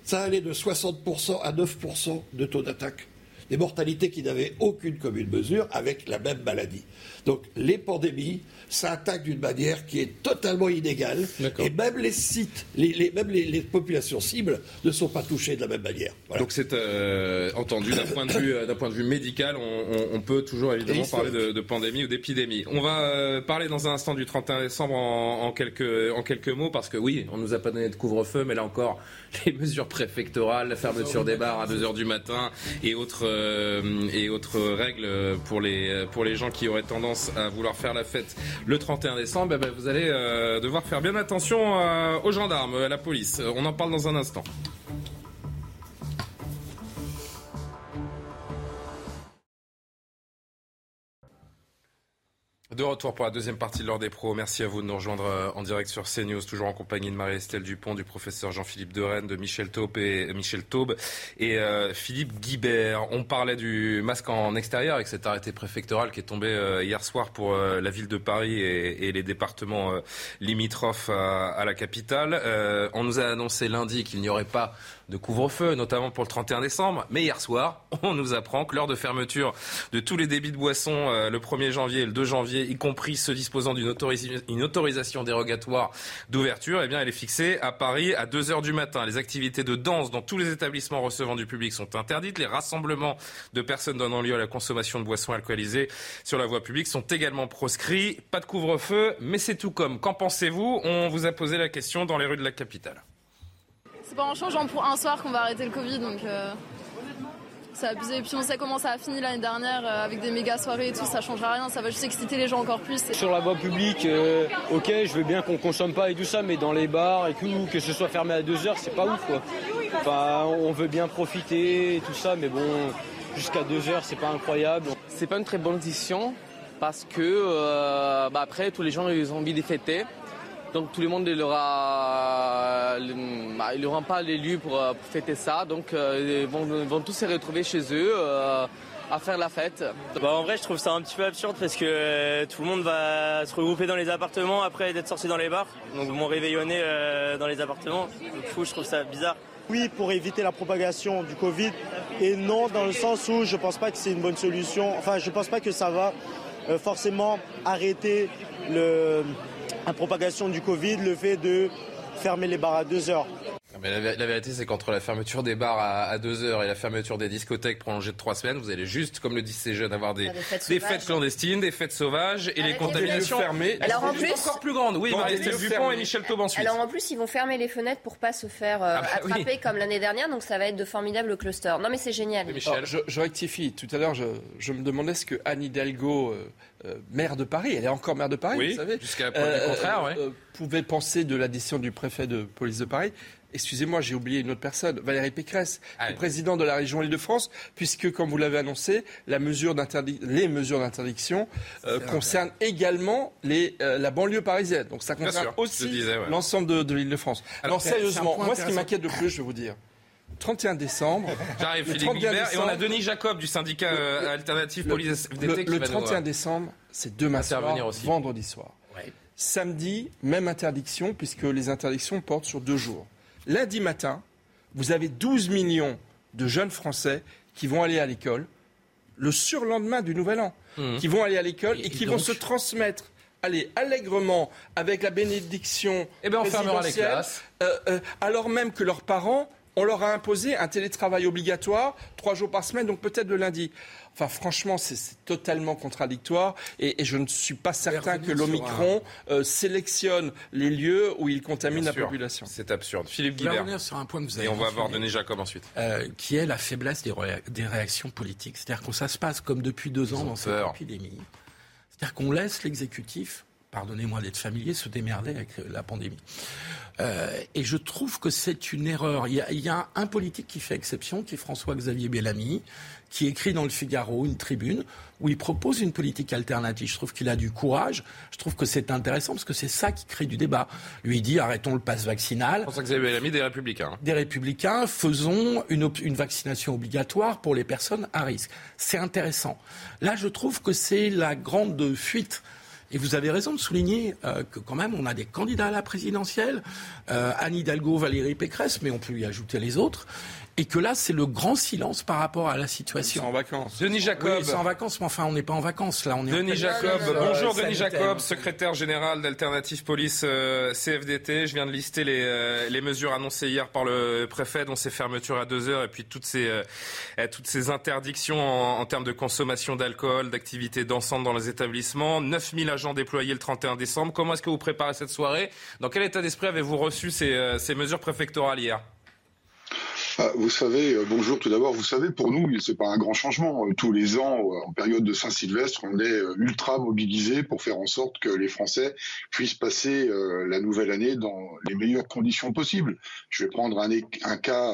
Ça allait de 60% à 9% de taux d'attaque. Des mortalités qui n'avaient aucune commune mesure avec la même maladie. Donc les pandémies, ça attaque d'une manière qui est totalement inégale. Et même les sites, les, les- même les, les populations cibles ne sont pas touchées de la même manière. Voilà. Donc c'est euh, entendu d'un point de vue euh, d'un point de vue médical, on, on- on peut toujours évidemment parler de, de pandémie ou d'épidémie. On va euh, parler dans un instant du 31 décembre en, en quelques en quelques mots parce que oui, on nous a pas donné de couvre-feu, mais là encore les mesures préfectorales, la fermeture des bars à 2 heures du matin et autres euh, et autres règles pour les pour les gens qui auraient tendance à vouloir faire la fête le 31 décembre, eh ben, vous allez euh, devoir faire bien attention euh, aux gendarmes, à la police. On en parle dans un instant. De retour pour la deuxième partie de l'heure des pros. Merci à vous de nous rejoindre euh, en direct sur CNews, toujours en compagnie de Marie-Estelle Dupont, du professeur Jean-Philippe Derennes, de Michel Taube et, euh, Michel Taube et euh, Philippe Guibert. On parlait du masque en extérieur avec cet arrêté préfectoral qui est tombé euh, hier soir pour euh, la ville de Paris et, et les départements euh, limitrophes à, à la capitale. On nous a annoncé lundi qu'il n'y aurait pas de couvre-feu, notamment pour le 31 décembre. Mais hier soir, on nous apprend que l'heure de fermeture de tous les débits de boissons euh, le 1er janvier et le 2 janvier, y compris ceux disposant d'une autorisation dérogatoire d'ouverture, eh bien, elle est fixée à Paris à 2 heures du matin. Les activités de danse dans tous les établissements recevant du public sont interdites. Les rassemblements de personnes donnant lieu à la consommation de boissons alcoolisées sur la voie publique sont également proscrits. Pas de couvre-feu, mais c'est tout comme. Qu'en pensez-vous? On vous a posé la question dans les rues de la capitale. C'est pas en changeant pour un soir qu'on va arrêter le Covid, donc euh, c'est abusé. Et puis on sait comment ça a fini l'année dernière euh, avec des méga soirées et tout, ça changera rien, ça va juste exciter les gens encore plus. Sur la voie publique, euh, ok, je veux bien qu'on consomme pas et tout ça, mais dans les bars et tout, que ce soit fermé à 2 heures, c'est pas ouf quoi. Enfin, on veut bien profiter et tout ça, mais bon, jusqu'à 2 heures, c'est pas incroyable. C'est pas une très bonne décision parce que euh, bah après tous les gens ils ont envie de fêter. Donc tout le monde il aura, il aura pas les lieux pour, euh, pour fêter ça. Donc euh, ils vont, ils vont tous se retrouver chez eux euh, à faire la fête. Bah en vrai je trouve ça un petit peu absurde parce que euh, tout le monde va se regrouper dans les appartements après d'être sorti dans les bars. Donc vont réveillonner euh, dans les appartements. Du coup je trouve ça bizarre. Oui, pour éviter la propagation du Covid, et non dans le sens où je ne pense pas que c'est une bonne solution. Enfin, je ne pense pas que ça va euh, forcément arrêter le, la propagation du Covid, le fait de fermer les bars à 2 heures. Mais la, la, vérité, c'est qu'entre la fermeture des bars à, à 2 heures et la fermeture des discothèques prolongée de 3 semaines, vous allez juste, comme le disent ces jeunes, avoir des, Des fêtes des sauvages. fêtes clandestines, des fêtes sauvages et les Avec les contaminations fermés. Alors, en plus- encore plus grandes. Oui, Marie-Estelle Dupont et Michel ensuite. Alors en plus, ils vont fermer les fenêtres pour pas se faire euh, Ah bah oui. attraper comme l'année dernière, donc ça va être de formidables clusters. Non mais c'est génial. Michel. Alors, je, je rectifie. Tout à l'heure, je, je me demandais ce que Anne Hidalgo, euh, euh, maire de Paris, elle est encore maire de Paris, Oui, vous savez, jusqu'à la preuve du contraire, ouais. euh, pouvait penser de la décision du préfet de police de Paris. Excusez-moi, j'ai oublié une autre personne, Valérie Pécresse, Ah qui est oui. président de la région Île-de-France, puisque, comme vous l'avez annoncé, la mesure d'interdi- les mesures d'interdiction euh, concernent également les, euh, la banlieue parisienne. Donc ça concerne sûr, aussi ouais. l'ensemble de, de l'Île-de-France. Alors, sérieusement, moi, ce qui m'inquiète le plus, je vais vous dire, 31 décembre, J'arrive, le Philippe 31 Guibert, et on a Denis Jacob du syndicat euh, alternatif le, police le- FDT qui le va nous, 31 euh, décembre, c'est demain soir, aussi. vendredi soir. Ouais. Samedi, même interdiction, puisque les interdictions portent sur deux jours. Lundi matin, vous avez 12 millions de jeunes Français qui vont aller à l'école le surlendemain du Nouvel An, Mhm. qui vont aller à l'école et, Et qui vont se transmettre, allez, allègrement, avec la bénédiction Eh ben, on fermera les présidentielle, classes. euh, euh, alors même que leurs parents, on leur a imposé un télétravail obligatoire, trois jours par semaine, donc peut-être le lundi. Enfin, franchement, c'est totalement contradictoire et, et je ne suis pas certain que l'Omicron euh, sélectionne les lieux où il contamine la population. C'est absurde. Philippe Je vais Guibert. revenir sur un point que vous avez Et on va voir Denis Jacob ensuite. euh, qui est la faiblesse des, réa- des réactions politiques. C'est-à-dire que ça se passe comme depuis deux ans dans cette épidémie. C'est-à-dire qu'on laisse l'exécutif, pardonnez-moi d'être familier, se démerder avec la pandémie. Euh, et je trouve que c'est une erreur. Il y, a, il y a un politique qui fait exception, qui est François-Xavier Bellamy, qui écrit dans le Figaro une tribune où il propose une politique alternative. Je trouve qu'il a du courage. Je trouve que c'est intéressant parce que c'est ça qui crée du débat. Lui il dit arrêtons le pass vaccinal avez mis des Républicains. des républicains, faisons une, une vaccination obligatoire pour les personnes à risque. C'est intéressant. Là, je trouve que c'est la grande fuite. Et vous avez raison de souligner euh, que quand même on a des candidats à la présidentielle, euh, Anne Hidalgo, Valérie Pécresse, mais on peut y ajouter les autres, et que là c'est le grand silence par rapport à la Ils sont situation. en vacances. Denis Oui, Jacob. c'est en vacances, mais enfin on n'est pas en vacances là. On est en Denis pleine- Jacob, Euh, bonjour Denis. Jacob, secrétaire général d'Alternative Police euh, CFDT. Je viens de lister les, euh, les mesures annoncées hier par le préfet, dont ces fermetures à deux heures et puis toutes ces, toutes ces interdictions en, en termes de consommation d'alcool, d'activités dansantes dans les établissements. 9000 agents déployés le 31 décembre. Comment est-ce que vous préparez cette soirée? Dans quel état d'esprit avez-vous reçu ces, euh, ces mesures préfectorales hier? Vous savez, euh, bonjour tout d'abord, vous savez, pour nous, c'est pas un grand changement. Euh, Tous les ans, euh, en période de Saint-Sylvestre, on est ultra mobilisés pour faire en sorte que les Français puissent passer la nouvelle année dans les meilleures conditions possibles. Je vais prendre un, cas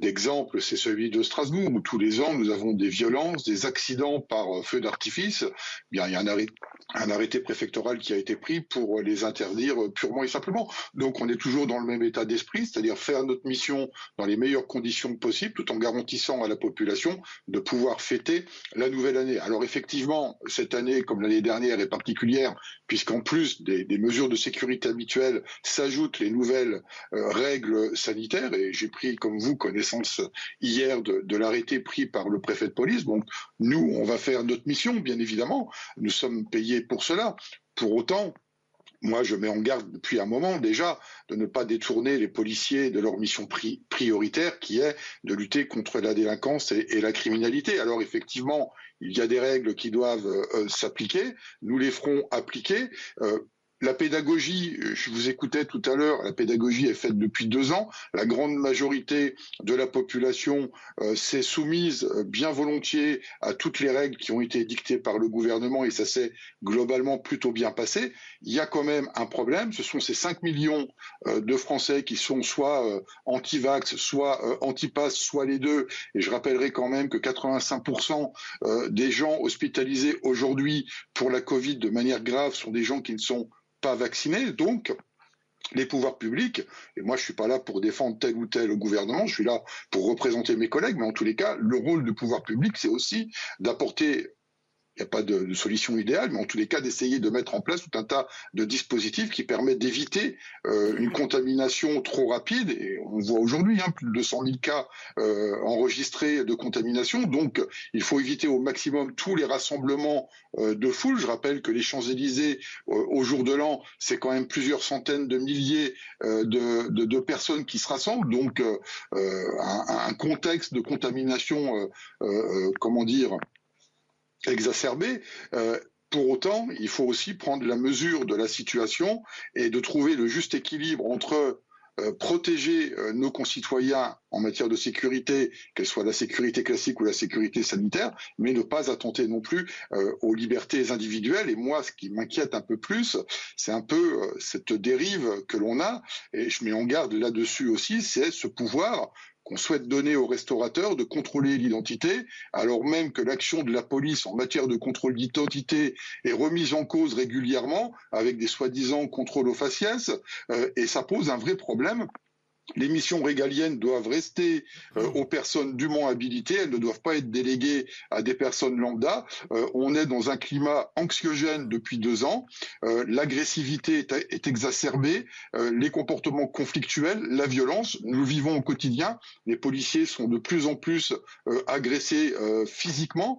d'exemple, c'est celui de Strasbourg, où tous les ans, nous avons des violences, des accidents par feu d'artifice. Bien, il y a un un arrêté préfectoral qui a été pris pour les interdire purement et simplement. Donc on est toujours dans le même état d'esprit, c'est-à-dire faire notre mission dans les meilleures conditions possibles, tout en garantissant à la population de pouvoir fêter la nouvelle année. Alors effectivement, cette année, comme l'année dernière, est particulière, puisqu'en plus des, mesures de sécurité habituelles s'ajoutent les nouvelles euh, règles sanitaires, et j'ai pris, comme vous, connaissance hier de, de l'arrêté pris par le préfet de police. Donc nous, on va faire notre mission, bien évidemment. Nous sommes payés pour cela. Pour autant, moi, je mets en garde depuis un moment déjà de ne pas détourner les policiers de leur mission pri- prioritaire, qui est de lutter contre la délinquance et, et la criminalité. Alors effectivement, il y a des règles qui doivent euh, s'appliquer. Nous les ferons appliquer. Euh, la pédagogie, je vous écoutais tout à l'heure, la pédagogie est faite depuis deux ans. La grande majorité de la population euh, s'est soumise euh, bien volontiers à toutes les règles qui ont été dictées par le gouvernement et ça s'est globalement plutôt bien passé. Il y a quand même un problème, ce sont ces 5 millions euh, de Français qui sont soit euh, anti-vax, soit euh, anti-pass, soit les deux. Et je rappellerai quand même que 85% euh, des gens hospitalisés aujourd'hui pour la Covid de manière grave sont des gens qui ne sont pas vaccinés. Donc, les pouvoirs publics, et moi je suis pas là pour défendre tel ou tel gouvernement, je suis là pour représenter mes collègues, mais en tous les cas, le rôle du pouvoir public, c'est aussi d'apporter il n'y a pas de, solution idéale, mais en tous les cas d'essayer de mettre en place tout un tas de dispositifs qui permettent d'éviter euh, une contamination trop rapide. Et on voit aujourd'hui hein, plus de 200 000 cas euh, enregistrés de contamination. Donc il faut éviter au maximum tous les rassemblements euh, de foule. Je rappelle que les Champs-Élysées au jour de l'an, c'est quand même plusieurs centaines de milliers de, personnes qui se rassemblent. Donc un, contexte de contamination, comment dire, exacerbé. Euh, pour autant, il faut aussi prendre la mesure de la situation et de trouver le juste équilibre entre euh, protéger euh, nos concitoyens en matière de sécurité, qu'elle soit la sécurité classique ou la sécurité sanitaire, mais ne pas attenter non plus aux libertés individuelles. Et moi, ce qui m'inquiète un peu plus, c'est un peu cette dérive que l'on a, et je mets en garde là-dessus aussi, c'est ce pouvoir qu'on souhaite donner aux restaurateurs de contrôler l'identité, alors même que l'action de la police en matière de contrôle d'identité est remise en cause régulièrement avec des soi-disant contrôles aux faciès, euh, et ça pose un vrai problème les missions régaliennes doivent rester euh, aux personnes dûment habilitées, elles ne doivent pas être déléguées à des personnes lambda. Euh, on est dans un climat anxiogène depuis deux ans, euh, l'agressivité est, est, exacerbée, les comportements conflictuels, la violence, nous vivons au quotidien, les policiers sont de plus en plus agressés physiquement,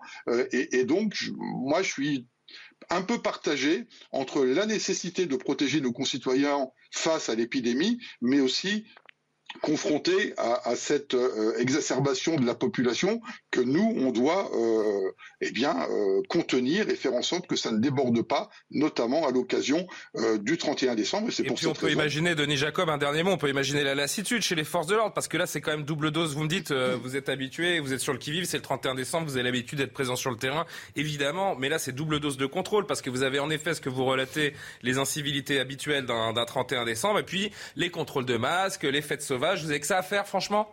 et, et, donc moi je suis un peu partagé entre la nécessité de protéger nos concitoyens face à l'épidémie, mais aussi confronté à, cette euh, exacerbation de la population que nous, on doit euh, eh bien, euh, contenir et faire en sorte que ça ne déborde pas, notamment à l'occasion du 31 décembre. Et, puis on peut imaginer, Denis Jacob, un dernier mot, on peut imaginer la lassitude chez les forces de l'ordre, parce que là c'est quand même double dose, vous me dites, vous êtes habitué, vous êtes sur le qui-vive, c'est le 31 décembre, vous avez l'habitude d'être présent sur le terrain, évidemment, mais là c'est double dose de contrôle, parce que vous avez en effet ce que vous relatez, les incivilités habituelles d'un 31 décembre, et puis les contrôles de masques, les fêtes sauvages, vous avez que ça à faire, franchement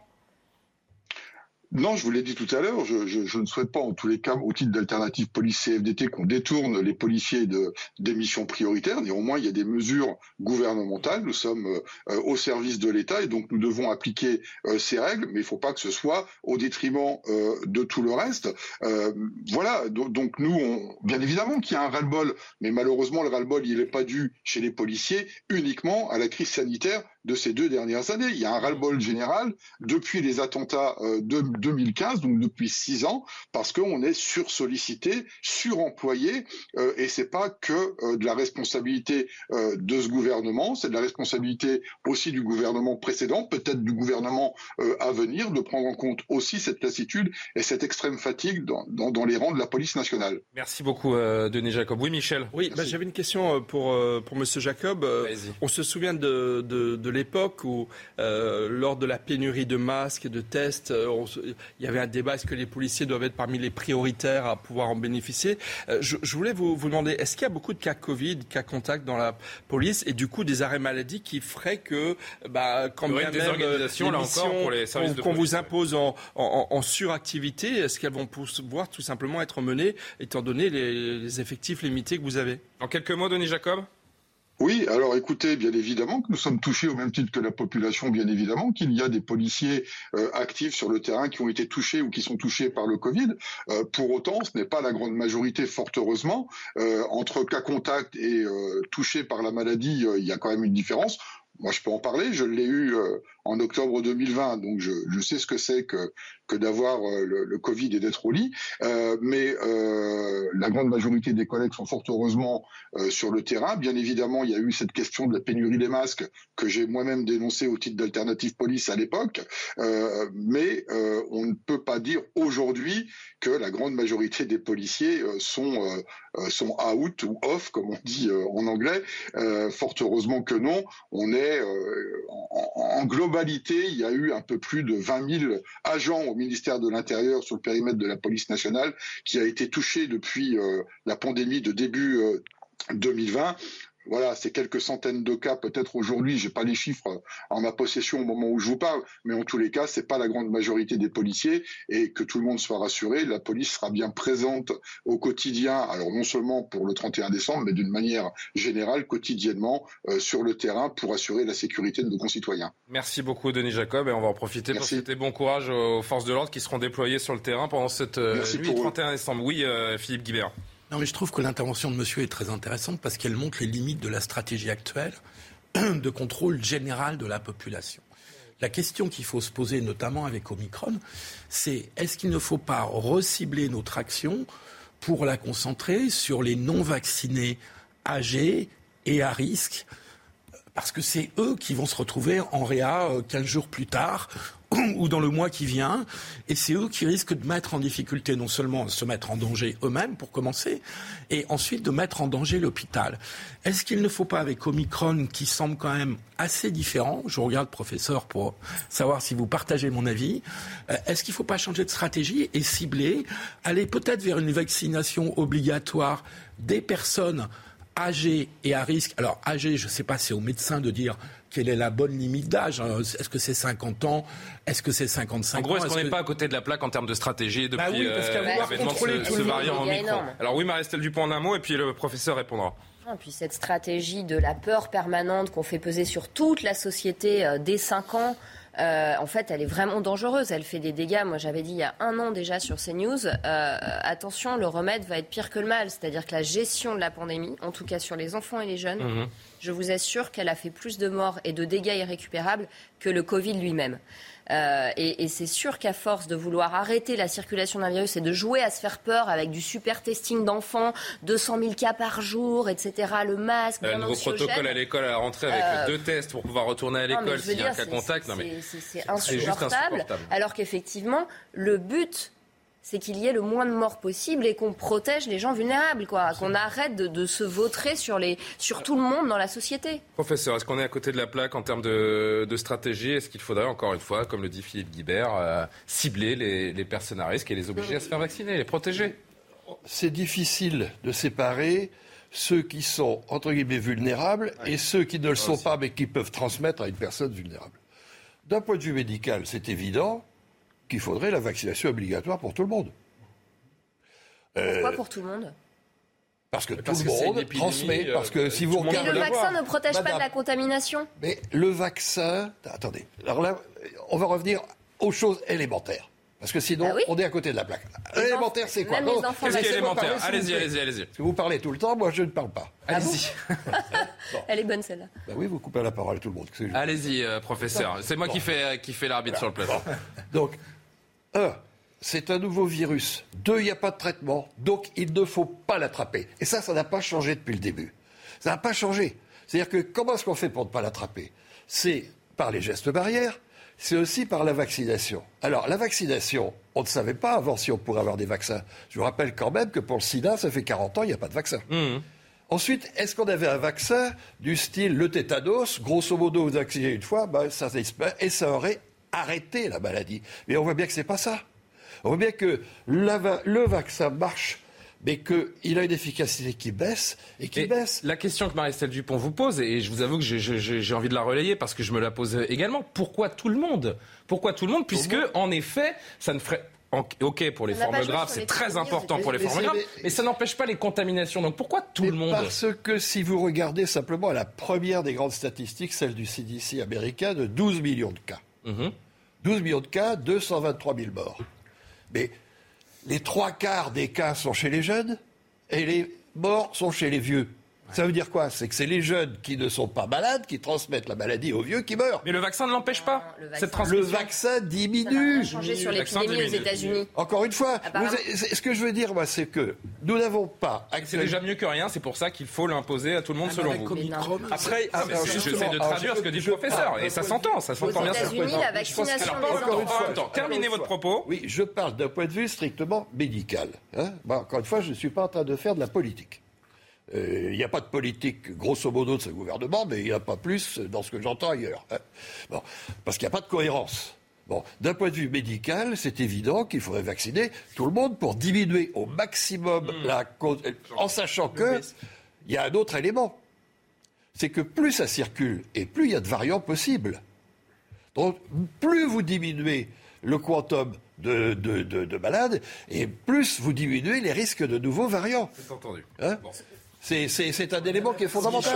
non, je vous l'ai dit tout à l'heure, je, ne souhaite pas, en tous les cas, au titre d'alternative police-CFDT, qu'on détourne les policiers de, des missions prioritaires. Néanmoins, il y a des mesures gouvernementales. Nous sommes euh, au service de l'État et donc nous devons appliquer euh, ces règles, mais il ne faut pas que ce soit au détriment euh, de tout le reste. voilà, donc nous, bien évidemment qu'il y a un ras-le-bol, mais malheureusement, le ras-le-bol, il n'est pas dû chez les policiers uniquement à la crise sanitaire de ces deux dernières années. Il y a un ras-le-bol général depuis les attentats de 2015, donc depuis six ans, parce qu'on est sursollicité, suremployé, euh, et c'est pas que euh, de la responsabilité euh, de ce gouvernement, c'est de la responsabilité aussi du gouvernement précédent, peut-être du gouvernement euh, à venir, de prendre en compte aussi cette lassitude et cette extrême fatigue dans, dans, dans les rangs de la police nationale. Merci beaucoup, Denis Jacob. Oui, Michel. Oui, bah, j'avais une question pour pour Monsieur Jacob. On se souvient de, de, de l'époque où, lors de la pénurie de masques et de tests, on, il y avait un débat, est-ce que les policiers doivent être parmi les prioritaires à pouvoir en bénéficier? Euh, je, voulais vous, demander, est-ce qu'il y a beaucoup de cas Covid, cas contact dans la police et du coup des arrêts maladie qui feraient que, bah, quand même des organisations, là encore, pour les services qu'on vous impose en, suractivité, est-ce qu'elles vont pouvoir tout simplement être menées étant donné les, les effectifs limités que vous avez? En quelques mots, Denis Jacob? Oui, alors écoutez, bien évidemment que nous sommes touchés au même titre que la population, bien évidemment qu'il y a des policiers euh, actifs sur le terrain qui ont été touchés ou qui sont touchés par le Covid. Euh, pour autant, ce n'est pas la grande majorité, fort heureusement. Euh, entre cas contact et touchés par la maladie, il y a quand même une différence. Moi, je peux en parler. Je l'ai eu en octobre 2020, donc je, sais ce que c'est que que d'avoir euh, le, Covid et d'être au lit. Euh, mais euh, la grande majorité des collègues sont fort heureusement sur le terrain. Bien évidemment, il y a eu cette question de la pénurie des masques que j'ai moi-même dénoncé au titre d'alternative police à l'époque. mais on ne peut pas dire aujourd'hui que la grande majorité des policiers sont sont out ou off, comme on dit en anglais. fort heureusement que non. On est en, en, globalité, il y a eu un peu plus de 20 000 agents au ministère de l'Intérieur sur le périmètre de la police nationale qui a été touché depuis euh, la pandémie de début 2020 euh, voilà, c'est quelques centaines de cas peut-être aujourd'hui. J'ai pas les chiffres en ma possession au moment où je vous parle, mais en tous les cas, c'est pas la grande majorité des policiers. Et que tout le monde soit rassuré, la police sera bien présente au quotidien. Alors non seulement pour le 31 décembre, mais d'une manière générale, quotidiennement euh, sur le terrain pour assurer la sécurité de nos concitoyens. Merci beaucoup, Denis Jacob, et on va en profiter pour souhaiter bon courage aux forces de l'ordre qui seront déployées sur le terrain pendant cette euh, nuit 31 décembre. Oui, euh, Philippe Guibert. Je trouve que l'intervention de monsieur est très intéressante parce qu'elle montre les limites de la stratégie actuelle de contrôle général de la population. La question qu'il faut se poser, notamment avec Omicron, c'est est-ce qu'il ne faut pas recibler notre action pour la concentrer sur les non-vaccinés âgés et à risque? Parce que c'est eux qui vont se retrouver en réa 15 jours plus tard ou dans le mois qui vient, et c'est eux qui risquent de mettre en difficulté non seulement se mettre en danger eux-mêmes pour commencer, et ensuite de mettre en danger l'hôpital. Est-ce qu'il ne faut pas, avec Omicron, qui semble quand même assez différent, je regarde professeur pour savoir si vous partagez mon avis, euh, est-ce qu'il ne faut pas changer de stratégie et cibler, aller peut-être vers une vaccination obligatoire des personnes âgés et à risque? Alors, âgés, je ne sais pas, c'est aux médecins de dire quelle est la bonne limite d'âge. Hein. Est-ce que c'est 50 ans? Est-ce que c'est 55 ans En gros, est-ce qu'on n'est que... pas à côté de la plaque en termes de stratégie depuis bah oui, parce l'avènement de contrôler ce, tout ce variant énorme. Alors oui, Marie-Estelle Dupont en un mot, et puis le professeur répondra. Et puis cette stratégie de la peur permanente qu'on fait peser sur toute la société euh, dès 5 ans, euh, en fait, elle est vraiment dangereuse. Elle fait des dégâts. Moi, j'avais dit il y a un an déjà sur CNews, euh, attention, le remède va être pire que le mal. C'est-à-dire que la gestion de la pandémie, en tout cas sur les enfants et les jeunes, Mhm. Je vous assure qu'elle a fait plus de morts et de dégâts irrécupérables que le Covid lui-même. Euh, et, et c'est sûr qu'à force de vouloir arrêter la circulation d'un virus et de jouer à se faire peur avec du super testing d'enfants, 200 000 cas par jour, etc., le masque, Euh, nouveau protocole à l'école à la rentrée avec Euh, deux tests pour pouvoir retourner à l'école s'il y a un cas contact. C'est- insupportable. insupportable. Alors qu'effectivement, le but, c'est qu'il y ait le moins de morts possible et qu'on protège les gens vulnérables, quoi. Qu'on arrête de, de se vautrer sur, les, sur tout le monde dans la société. Professeur, est-ce qu'on est à côté de la plaque en termes de, de stratégie? Est-ce qu'il faudrait, encore une fois, comme le dit Philippe Guibert, euh, cibler les, les personnes à risque et les obliger à se faire vacciner, les protéger? C'est difficile de séparer ceux qui sont, entre guillemets, vulnérables et ceux qui ne le sont pas mais qui peuvent transmettre à une personne vulnérable. D'un point de vue médical, c'est évident qu'il faudrait la vaccination obligatoire pour tout le monde. Euh, Pourquoi pour tout le monde? parce que Parce tout que le monde épidémie, transmet. euh, Parce que si vous monde Mais regardez. le vaccin ne protège pas de la contamination? Mais le vaccin. Attendez. Alors là, on va revenir aux choses élémentaires. Parce que sinon, Ah oui on est à côté de la plaque. Les Élémentaire, c'est quoi Qu'est-ce qui est élémentaire Allez-y, allez-y, allez-y. Parce que vous parlez tout le temps, moi je ne parle pas. Allez-y. Elle est bonne celle-là. Ben oui, vous coupez la parole à tout le monde. Allez-y, euh, professeur. C'est moi qui fais, qui fais l'arbitre sur le plateau. Donc, un, c'est un nouveau virus. Deux, il n'y a pas de traitement. Donc, il ne faut pas l'attraper. Et ça, ça n'a pas changé depuis le début. Ça n'a pas changé. C'est-à-dire que comment est-ce qu'on fait pour ne pas l'attraper? C'est par les gestes barrières, c'est aussi par la vaccination. Alors, la vaccination, on ne savait pas avant si on pourrait avoir des vaccins. Je vous rappelle quand même que pour le sida, ça fait 40 ans, il n'y a pas de vaccin. Ensuite, est-ce qu'on avait un vaccin du style le tétanos, grosso modo, vous vaccinez une fois, ben, ça et ça aurait arrêté la maladie. Mais on voit bien que c'est pas ça. On voit bien que la le vaccin marche, mais qu'il a une efficacité qui baisse et qui Et baisse. La question que Marie-Estelle Dupont vous pose, et je vous avoue que j'ai- envie de la relayer parce que je me la pose également, pourquoi tout le monde? Pourquoi tout le monde? Puisque, en effet, ça ne ferait... Ok, pour les On formes graves, c'est très important pour les formes graves, mais ça n'empêche pas les contaminations. Donc pourquoi tout Mais le monde? Parce que si vous regardez simplement à la première des grandes statistiques, celle du CDC américain, de 12 millions de cas. Mhm. 12 millions de cas, 223 000 morts. Mais les trois quarts des cas sont chez les jeunes et les morts sont chez les vieux. Ça veut dire quoi? C'est que c'est les jeunes qui ne sont pas malades qui transmettent la maladie aux vieux qui meurent. Mais le vaccin ne l'empêche pas, le vaccin- cette Le vaccin diminue. changé sur Le vaccin l'épidémie aux diminue. États-Unis. Encore une fois, vous ce que je veux dire, moi, c'est que nous n'avons pas C'est déjà mieux que rien, c'est pour ça qu'il faut l'imposer à tout le monde Même selon vous. Après, Ah, justement, J'essaie de traduire ce que dit le professeur, ah, et ça aux s'entend, ça s'entend bien. sûr. États-Unis, la vaccination. Terminez votre propos. Oui, je parle d'un point de vue strictement médical. hein. Encore une fois, je ne suis pas en train de faire de la politique. Euh, Il n'y a pas de politique, grosso modo, de ce gouvernement, mais il n'y a pas plus dans ce que j'entends ailleurs. hein. Bon, parce qu'il n'y a pas de cohérence. Bon, d'un point de vue médical, c'est évident qu'il faudrait vacciner tout le monde pour diminuer au maximum Hmm. la cause, en sachant que il y a un autre élément, c'est que plus ça circule et plus il y a de variants possibles. Donc, plus vous diminuez le quantum de, de- de- de malades, et plus vous diminuez les risques de nouveaux variants. C'est entendu. Hein Bon. C'est un élément qui est fondamental.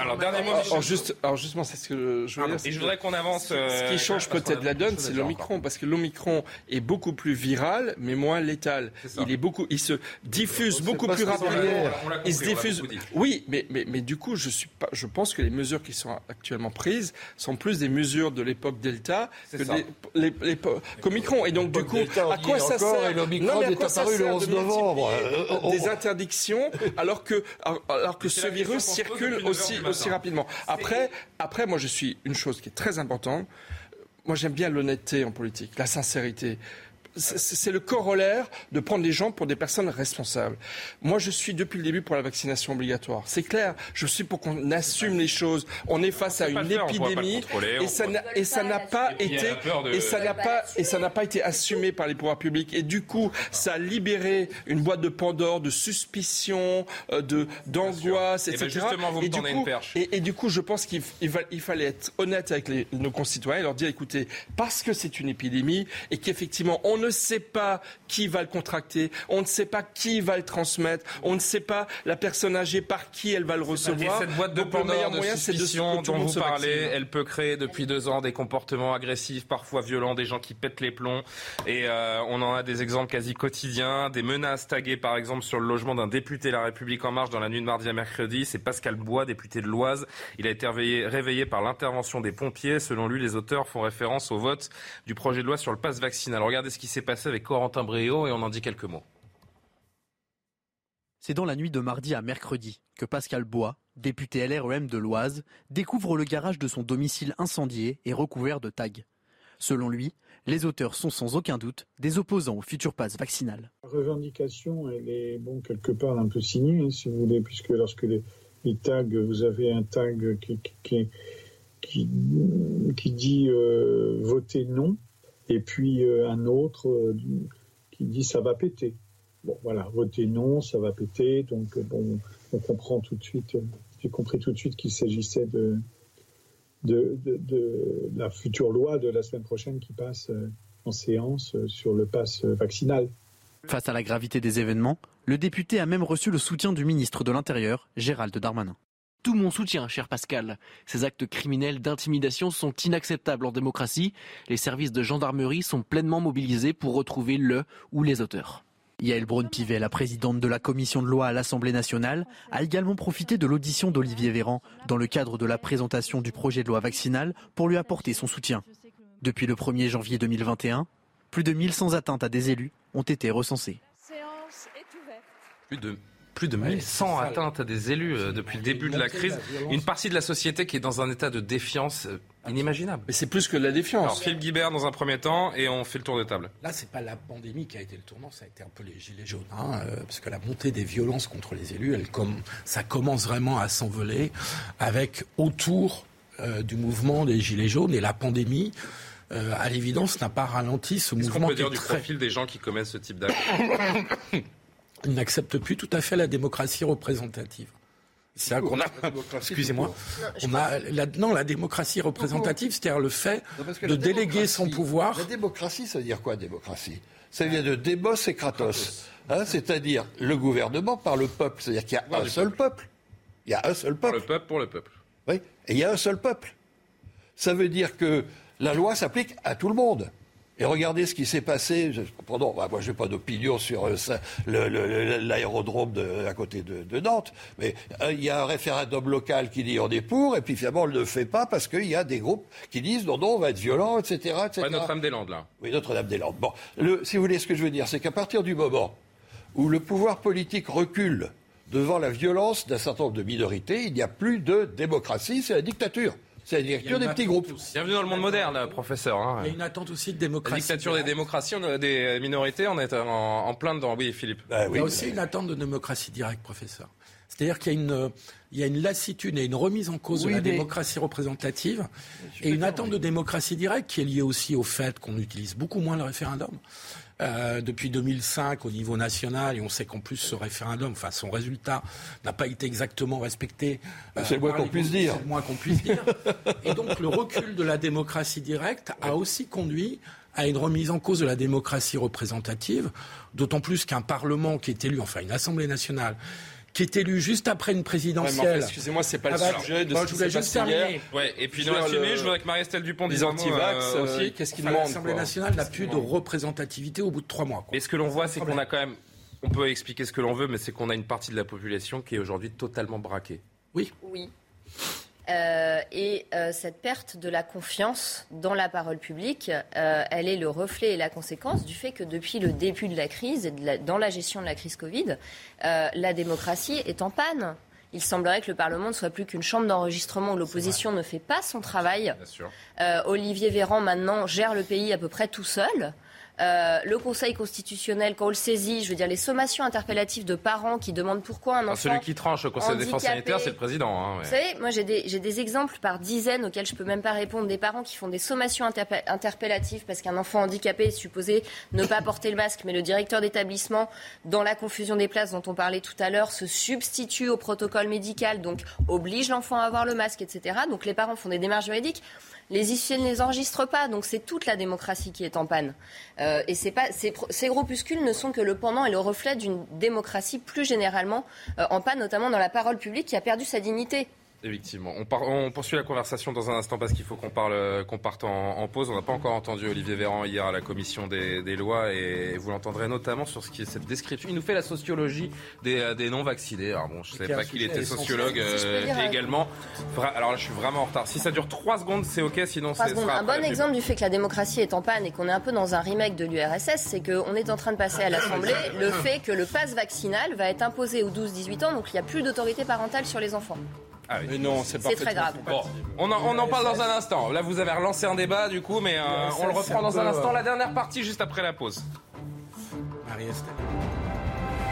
Alors, dernier mot. Alors, juste, alors justement, c'est ce que je veux dire. Et je voudrais qu'on avance. Ce euh, qui change parce qu'on peut-être la donne, c'est l'Omicron, parce que l'Omicron est beaucoup plus viral, mais moins létal. Il est beaucoup, il se diffuse beaucoup plus rapidement. Il se diffuse. Oui, mais, mais, mais du coup, je suis pas, je pense que les mesures qui sont actuellement prises sont plus des mesures de l'époque Delta que des, qu'Omicron. Et donc, du coup, à quoi ça encore, sert Non, mais à est quoi ça apparu le sert 11 de novembre. multiplier Euh, Des interdictions, alors que, alors que ce virus circule aussi, aussi rapidement. Après, après, moi, je suis une chose qui est très importante. Moi, j'aime bien l'honnêteté en politique, la sincérité. C'est le corollaire de prendre les gens pour des personnes responsables. Moi, je suis depuis le début pour la vaccination obligatoire. C'est clair. Je suis pour qu'on assume les choses. On est face à une faire, épidémie et ça n'a- et ça n'a pas été de- et ça n'a pas et ça n'a pas été assumé par les pouvoirs publics. Et du coup, ça a libéré une boîte de Pandore de suspicion, euh, de d'angoisse, Eh ben, etc. justement, vous me et, du coup, une perche. et, et du coup, je pense qu'il fallait être honnête avec les- nos concitoyens et leur dire, écoutez, parce que c'est une épidémie et qu'effectivement, on ne sait pas qui va le contracter, on ne sait pas qui va le transmettre, on ne sait pas la personne âgée par qui elle va le recevoir. cette boîte de Donc, le meilleur de moyen, c'est de tout dont monde vous parlez, vaccine. elle peut créer depuis deux ans des comportements agressifs, parfois violents, des gens qui pètent les plombs. Et euh, on en a des exemples quasi quotidiens, des menaces taguées par exemple sur le logement d'un député La République En Marche dans la nuit de mardi à mercredi. C'est Pascal Bois, député de l'Oise. Il a été réveillé, réveillé par l'intervention des pompiers. Selon lui, les auteurs font référence au vote du projet de loi sur le passe vaccinal. Regardez ce qui s'est passé avec Corentin Bréau et on en dit quelques mots. C'est dans la nuit de mardi à mercredi que Pascal Bois, député LREM de l'Oise, découvre le garage de son domicile incendié et recouvert de tags. Selon lui, les auteurs sont sans aucun doute des opposants au futur pass vaccinal. La revendication, elle est bon quelque part un peu signée, hein, si vous voulez, puisque lorsque les, les tags, vous avez un tag qui, qui, qui, qui dit euh, votez non, et puis euh, un autre euh, qui dit ça va péter. Bon, voilà, votez non, ça va péter, donc euh, bon, on comprend tout de suite, j'ai compris tout de suite qu'il s'agissait de, de, de, de la future loi de la semaine prochaine qui passe en séance sur le pass vaccinal. Face à la gravité des événements, le député a même reçu le soutien du ministre de l'Intérieur, Gérald Darmanin. Tout mon soutien, cher Pascal. Ces actes criminels d'intimidation sont inacceptables en démocratie. Les services de gendarmerie sont pleinement mobilisés pour retrouver le ou les auteurs. Yael Braun-Pivet, la présidente de la commission de loi à l'Assemblée nationale, a également profité de l'audition d'Olivier Véran dans le cadre de la présentation du projet de loi vaccinal pour lui apporter son soutien. Depuis le 1er janvier 2021, plus de 1100 atteintes à des élus ont été recensées. Séance est ouverte. Plus de plus de Ouais, 1100 c'est ça, atteintes à des élus euh, depuis le début de la crise. la. Une partie de la société qui est dans un état de défiance euh, inimaginable. Mais c'est plus que de la Alors défiance. Philippe Guibert dans un premier temps et on fait le tour de table. Là, c'est pas la pandémie qui a été le tournant, ça a été un peu les gilets jaunes, hein, euh, parce que la montée des violences contre les élus, elle ça commence vraiment à s'envoler avec autour euh, du mouvement des gilets jaunes et la pandémie. euh, à l'évidence, n'a pas ralenti ce Qu'est-ce qu'on mouvement peut qui est dire du très... profil des gens qui commettent ce type d'acte Ils n'acceptent plus tout à fait la démocratie représentative. C'est qu'on a, excusez-moi, on a la, non la démocratie représentative, c'est-à-dire le fait Non, de déléguer son pouvoir. La démocratie, ça veut dire quoi, démocratie? Ça vient de démos et kratos. Hein, c'est-à-dire le gouvernement par le peuple. C'est-à-dire qu'il y a Par un seul peuple. Il y a un seul Pour peuple. le peuple, pour le peuple. Oui, et il y a un seul peuple. Ça veut dire que la loi s'applique à tout le monde. Et regardez ce qui s'est passé. Je, pardon, bah, moi, je n'ai pas d'opinion sur euh, l'aérodrome à côté de, de Nantes, mais euh, il y a un référendum local qui dit on est pour, et puis finalement on ne le fait pas parce qu'il y a des groupes qui disent non, non, on va être violent, etc. etc. Notre-Dame-des-Landes, là. Oui, Notre-Dame-des-Landes. Bon, le, si vous voulez, ce que je veux dire, c'est qu'à partir du moment où le pouvoir politique recule devant la violence d'un certain nombre de minorités, il n'y a plus de démocratie, c'est la dictature. C'est la Il y a des petits attente groupes. aussi. Bienvenue dans le monde moderne, professeur. hein. Il y a une attente aussi de La démocratie. dictature des démocraties, on a- des minorités, on est en, en plein dedans. Oui, Philippe. Ben Il y a aussi une attente de démocratie directe, professeur. C'est-à-dire qu'il y a une, il y a une lassitude et une remise en cause Oui, de la mais- démocratie représentative et une attente de démocratie directe qui est liée aussi au fait qu'on utilise beaucoup moins le référendum. Euh, depuis 2005 au niveau national, et on sait qu'en plus ce référendum, enfin son résultat n'a pas été exactement respecté. euh, C'est le moins qu'on puisse dire. C'est le moins qu'on puisse dire. Et donc le recul de la démocratie directe a aussi conduit à une remise en cause de la démocratie représentative, d'autant plus qu'un Parlement qui est élu, enfin une Assemblée nationale, qui est élu juste après une présidentielle. Excusez-moi, c'est pas le Ah bah, sujet de bon, ce je qui voulais s'est juste passé hier. terminer. Ouais, et puis fumée, le- je voudrais que Marie-Estelle Dupont dise un mot, anti-vax euh, aussi, qu'est-ce qu'ils demandent L'Assemblée nationale n'a plus de représentativité au bout de trois mois. quoi. Mais ce que l'on voit, c'est qu'on a quand même. On peut expliquer ce que l'on veut, mais c'est qu'on a une partie de la population qui est aujourd'hui totalement braquée. Oui. Oui. Euh, et euh, cette perte de la confiance dans la parole publique, euh, elle est le reflet et la conséquence du fait que depuis le début de la crise et de la- dans la gestion de la crise Covid, la démocratie est en panne. Il semblerait que le Parlement ne soit plus qu'une chambre d'enregistrement où l'opposition ne fait pas son travail. Bien sûr. Olivier Véran maintenant gère le pays à peu près tout seul. Euh, le Conseil constitutionnel, quand on le saisit, je veux dire les sommations interpellatives de parents qui demandent pourquoi un Enfin, enfant celui qui tranche au Conseil de défense sanitaire, c'est le président. hein, ouais. vous savez, moi j'ai des, des exemples par dizaines auxquels je peux même pas répondre. Des parents qui font des sommations interpe- interpellatives parce qu'un enfant handicapé est supposé ne pas porter le masque, mais le directeur d'établissement, dans la confusion des places dont on parlait tout à l'heure, se substitue au protocole médical, donc oblige l'enfant à avoir le masque, etc. Donc les parents font des démarches juridiques. Les issues ne les enregistrent pas, donc c'est toute la démocratie qui est en panne. Euh, et c'est pas, ces, ces groupuscules ne sont que le pendant et le reflet d'une démocratie plus généralement euh, en panne, notamment dans la parole publique qui a perdu sa dignité. Effectivement. On, par- on poursuit la conversation dans un instant parce qu'il faut qu'on parle, qu'on parte en, en pause. On n'a pas encore entendu Olivier Véran hier à la commission des, des lois et vous l'entendrez notamment sur ce qui est cette description. Il nous fait la sociologie des, euh, des non-vaccinés. Alors bon, je ne savais pas qu'il était sociologue euh, dire, également. Alors là, je suis vraiment en retard. Si ça dure trois secondes, c'est ok. Sinon, Trois c'est Un après bon exemple du fait que la démocratie est en panne et qu'on est un peu dans un remake de l'URSS, c'est qu'on est en train de passer à l'Assemblée le fait que le pass vaccinal va être imposé aux 12-18 ans, donc il n'y a plus d'autorité parentale sur les enfants. Ah oui. Mais non, c'est C'est très grave. Bon, on en, on en parle dans un instant. Là, vous avez relancé un débat, du coup, mais euh, on le reprend dans un instant. La dernière partie, juste après la pause. Marie-Estelle.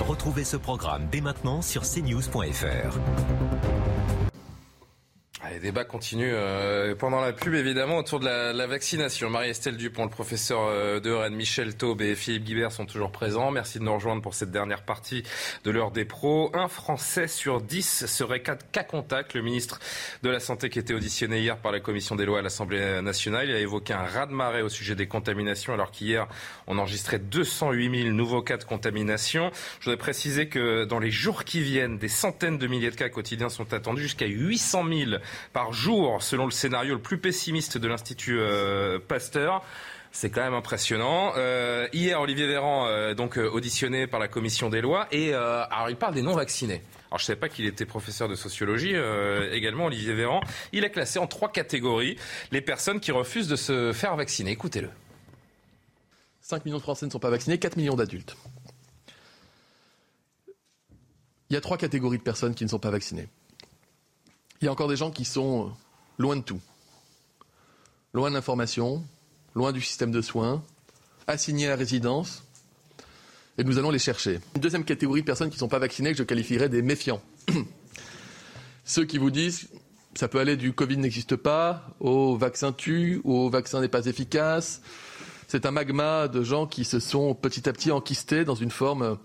Retrouvez ce programme dès maintenant sur cnews.fr. Les débats continuent euh, pendant la pub, évidemment, autour de la, la vaccination. Marie-Estelle Dupont, le professeur euh, de Rennes, Michel Taube et Philippe Guibert sont toujours présents. Merci de nous rejoindre pour cette dernière partie de l'heure des pros. Un Français sur dix serait cas, contact. Le ministre de la Santé qui était auditionné hier par la Commission des lois à l'Assemblée nationale, il a évoqué un raz-de-marée au sujet des contaminations, alors qu'hier, on enregistrait 208 000 nouveaux cas de contamination. Je voudrais préciser que dans les jours qui viennent, des centaines de milliers de cas quotidiens sont attendus, jusqu'à 800 000 par jour, selon le scénario le plus pessimiste de l'Institut euh, Pasteur. C'est quand même impressionnant. Euh, hier, Olivier Véran, euh, donc auditionné par la commission des lois, et alors il parle des non-vaccinés. Alors je ne savais pas qu'il était professeur de sociologie également, Olivier Véran. Il a classé en trois catégories les personnes qui refusent de se faire vacciner. Écoutez-le. 5 millions de Français ne sont pas vaccinés, 4 millions d'adultes. Il y a trois catégories de personnes qui ne sont pas vaccinées. Il y a encore des gens qui sont loin de tout. Loin de l'information, loin du système de soins, assignés à résidence, et nous allons les chercher. Une deuxième catégorie de personnes qui ne sont pas vaccinées que je qualifierais des méfiants. Ceux qui vous disent ça peut aller du Covid n'existe pas, au vaccin tue, au vaccin n'est pas efficace. C'est un magma de gens qui se sont petit à petit enquistés dans une forme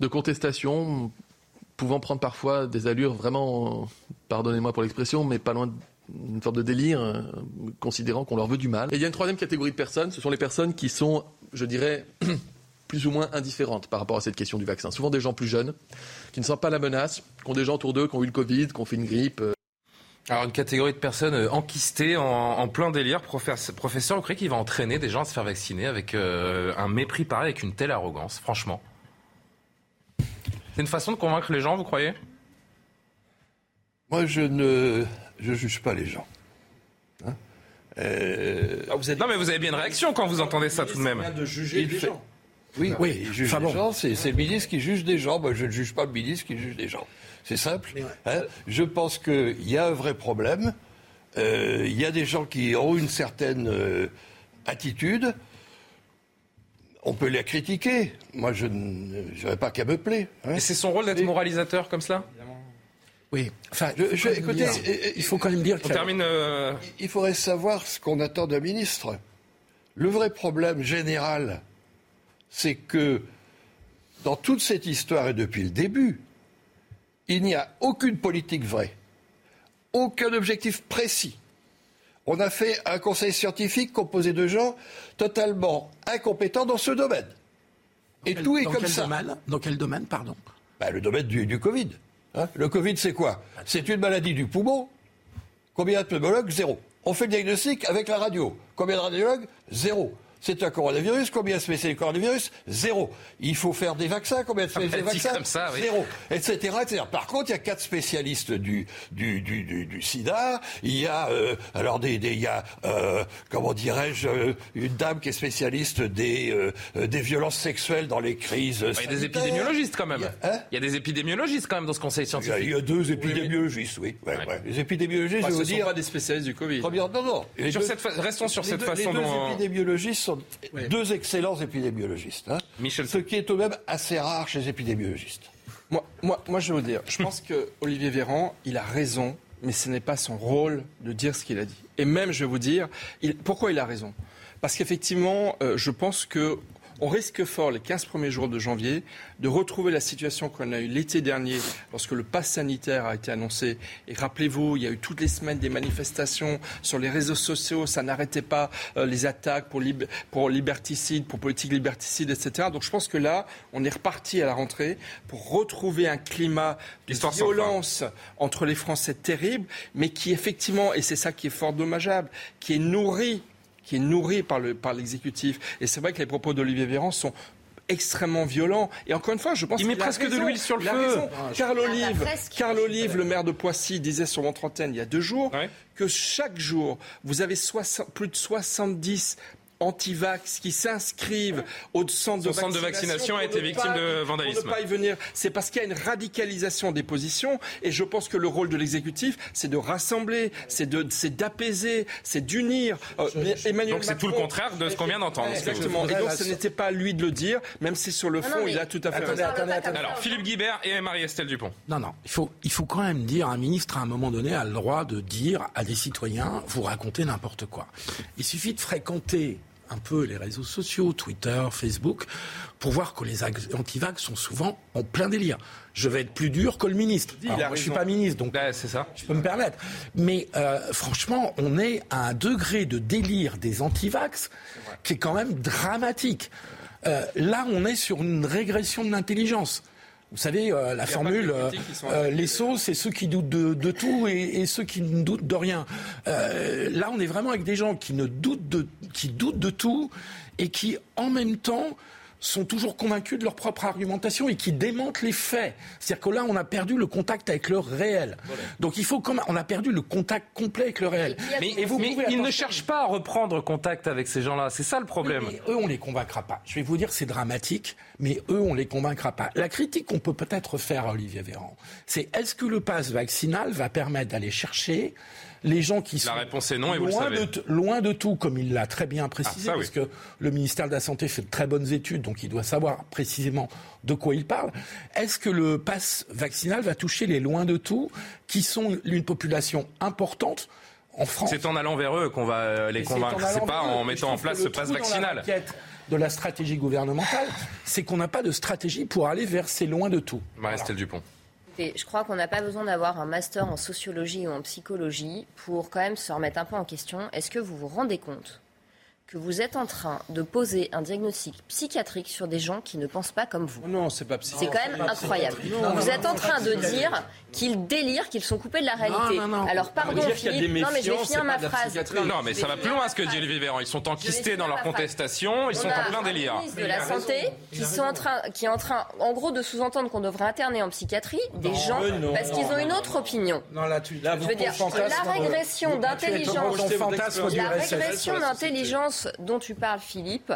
de contestation, pouvant prendre parfois des allures vraiment, pardonnez-moi pour l'expression, mais pas loin d'une forme de délire, euh, considérant qu'on leur veut du mal. Et il y a une troisième catégorie de personnes, ce sont les personnes qui sont, je dirais, plus ou moins indifférentes par rapport à cette question du vaccin. Souvent des gens plus jeunes, qui ne sentent pas la menace, qui ont des gens autour d'eux qui ont eu le Covid, qui ont fait une grippe. euh, Alors une catégorie de personnes euh, enquistées en, plein délire. Professeur, professeur, vous croyez qu'il va entraîner des gens à se faire vacciner avec un mépris pareil, avec une telle arrogance, franchement C'est une façon de convaincre les gens, vous croyez? Moi, je ne je juge pas les gens. Hein? Euh, Non mais vous avez bien une réaction quand vous entendez ça tout de même. de juger les fait- gens. Oui, Oui, il juge enfin les bon. gens, c'est le ministre qui juge des gens. Moi, je ne juge pas le ministre qui juge des gens. C'est simple. hein. Je pense qu'il y a un vrai problème. Euh, Il y a des gens qui ont une certaine euh, attitude. On peut les critiquer. Moi, je n'aurais pas qu'à me plaire. hein. Et c'est son rôle d'être moralisateur comme cela? Oui. Enfin, Je- il faut je- quand même écoutez, dire- il faut quand même dire On qu'il y a- termine. euh, Il faudrait savoir ce qu'on attend d'un ministre. Le vrai problème général, c'est que dans toute cette histoire et depuis le début, il n'y a aucune politique vraie, aucun objectif précis. On a fait un conseil scientifique composé de gens totalement incompétents dans ce domaine. Et Quel- tout est dans comme quel ça. domaine? Dans quel domaine, pardon? Bah, Le domaine du, du Covid. hein. le Covid, c'est quoi? C'est une maladie du poumon. Combien de pneumologues? Zéro. On fait le diagnostic avec la radio. Combien de radiologues? Zéro. C'est un coronavirus. Combien de spécialistes du coronavirus? Zéro. Il faut faire des vaccins. Combien de spécialistes des dit vaccins? comme ça, oui. Zéro. Etc., etc. Par contre, il y a quatre spécialistes du, du, du, du, du sida. Il y a, euh, alors, des, des, il y a, euh, comment dirais-je, euh, une dame qui est spécialiste des, euh, des violences sexuelles dans les crises. Bah, Il y a des épidémiologistes quand même. Il y a- hein? Il y a des épidémiologistes quand même dans ce conseil il y a, scientifique. il y a deux épidémiologistes, oui. Ouais, ouais. Les épidémiologistes, Bah, je sont dire. pas des spécialistes du Covid. Première- non, non. Les Sur deux- cette fa- Restons sur cette deux- façon les deux dont. épidémiologistes sont deux excellents épidémiologistes. hein. Ce qui est tout de même assez rare chez les épidémiologistes. Moi, moi, moi, je vais vous dire, je pense que Olivier Véran, il a raison, mais ce n'est pas son rôle de dire ce qu'il a dit. Et même, je vais vous dire, il- pourquoi il a raison? Parce qu'effectivement, euh, je pense que on risque fort les 15 premiers jours de janvier de retrouver la situation qu'on a eue l'été dernier lorsque le pass sanitaire a été annoncé. Et rappelez-vous, il y a eu toutes les semaines des manifestations sur les réseaux sociaux, ça n'arrêtait pas euh, les attaques pour, lib- pour liberticide, pour politique liberticide, etc. Donc je pense que là, on est reparti à la rentrée pour retrouver un climat de violence entre les Français terrible, mais qui effectivement, et c'est ça qui est fort dommageable, qui est nourri qui est nourri par le par l'exécutif. Et c'est vrai que les propos d'Olivier Véran sont extrêmement violents. Et encore une fois, je pense Il met presque de l'huile sur le feu. Ah, Carl Olive, presque. Carl Olive, le maire de Poissy, disait sur votre antenne il y a deux jours que chaque jour, vous avez 60 plus de 70 anti-vax qui s'inscrivent au centre de Son centre de vaccination a été victime pas- de vandalisme. Pour ne pas y venir. C'est parce qu'il y a une radicalisation des positions et je pense que le rôle de l'exécutif, c'est de rassembler, c'est de, c'est d'apaiser, c'est d'unir. Euh, Donc c'est tout le contraire de ce qu'on vient d'entendre. Exactement. Et donc ce n'était pas à lui de le dire, même si sur le fond, non, il a tout à fait Attendez, raison. attendez, attendez. Alors, Philippe Guibert et Marie-Estelle Dupont. Non, non, il faut, il faut quand même dire, un ministre à un moment donné a le droit de dire à des citoyens, vous racontez n'importe quoi. Il suffit de fréquenter un peu les réseaux sociaux, Twitter, Facebook, pour voir que les ag- antivax sont souvent en plein délire. Je vais être plus dur que le ministre. Alors, moi, je suis pas ministre, donc c'est ça. je peux me permettre. Mais euh, franchement, on est à un degré de délire des antivax qui est quand même dramatique. Euh, là, on est sur une régression de l'intelligence. Vous savez, euh, la formule, euh, euh, les sots, c'est ceux qui doutent de, de tout et, et ceux qui ne doutent de rien. Euh, là, on est vraiment avec des gens qui ne doutent de, qui doutent de tout et qui, en même temps, sont toujours convaincus de leur propre argumentation et qui démentent les faits. C'est-à-dire que là, on a perdu le contact avec le réel. Donc il faut même, on a perdu le contact complet avec le réel. Mais, Et vous mais pouvez, il ne attention, cherche pas à reprendre contact avec ces gens-là. C'est ça le problème. mais eux, on les convaincra pas. Je vais vous dire, c'est dramatique, mais eux, on les convaincra pas. La critique qu'on peut peut-être faire à Olivier Véran, c'est est-ce que le pass vaccinal va permettre d'aller chercher les gens qui sont La réponse est non, et vous le savez. de, loin de tout, comme il l'a très bien précisé, Ah, ça, oui. parce que le ministère de la Santé fait de très bonnes études, donc il doit savoir précisément de quoi il parle. Est-ce que le pass vaccinal va toucher les loin de tout, qui sont une population importante en France C'est en allant vers eux qu'on va euh, les convaincre. C'est pas en Et mettant en place ce pass vaccinal. de la stratégie gouvernementale, c'est qu'on n'a pas de stratégie pour aller vers ces loin de tout. Marie-Estelle Dupont. Je crois qu'on n'a pas besoin d'avoir un master en sociologie ou en psychologie pour quand même se remettre un peu en question. Est-ce que vous vous rendez compte que vous êtes en train de poser un diagnostic psychiatrique sur des gens qui ne pensent pas comme vous Non, c'est pas C'est psychique. quand même incroyable. Vous êtes en train de dire qu'ils délirent, qu'ils sont coupés de la réalité. Non, non, non. Alors pardon Philippe, des non mais je vais finir c'est ma phrase. Non, mais ça va plus loin ce que dit Olivier Véran. Ils sont enquistés dans leur contestation, ils sont en plein délire. De la Santé qui, sont en train, qui est en train, en gros, de sous-entendre qu'on devrait interner en psychiatrie des gens parce qu'ils ont une autre opinion. Non, là, tu, Là, Je veux dire, la régression d'intelligence, la régression d'intelligence dont tu parles, Philippe,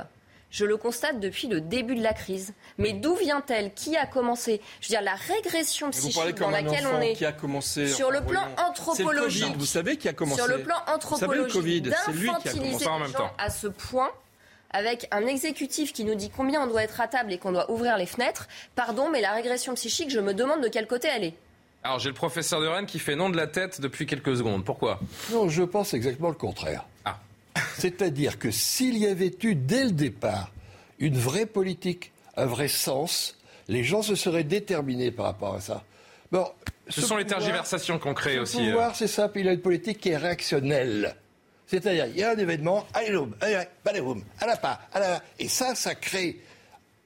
je le constate depuis le début de la crise. Mais d'où vient-elle? Qui a commencé? Je veux dire, la régression psychique dans laquelle on est qui a commencé. sur le plan anthropologique. Le Covid, vous savez qui a commencé. sur le plan Vous savez, le anthropologique, Covid, c'est lui qui a d'infantiliser commencé Pas en les même gens temps. à ce point, avec un exécutif qui nous dit combien on doit être à table et qu'on doit ouvrir les fenêtres. Pardon, mais la régression psychique, je me demande de quel côté elle est. Alors j'ai le professeur de Rennes qui fait non de la tête depuis quelques secondes. Pourquoi? Non, je pense exactement le contraire. C'est-à-dire que s'il y avait eu dès le départ une vraie politique, un vrai sens, les gens se seraient déterminés par rapport à ça. Bon, Ce sont les tergiversations qu'on crée Le aussi. euh. pouvoir, c'est simple, il a une politique qui est réactionnelle. C'est-à-dire, il y a un événement, allez, boum, allez, allez, boum, à la pas, à la Et ça, ça crée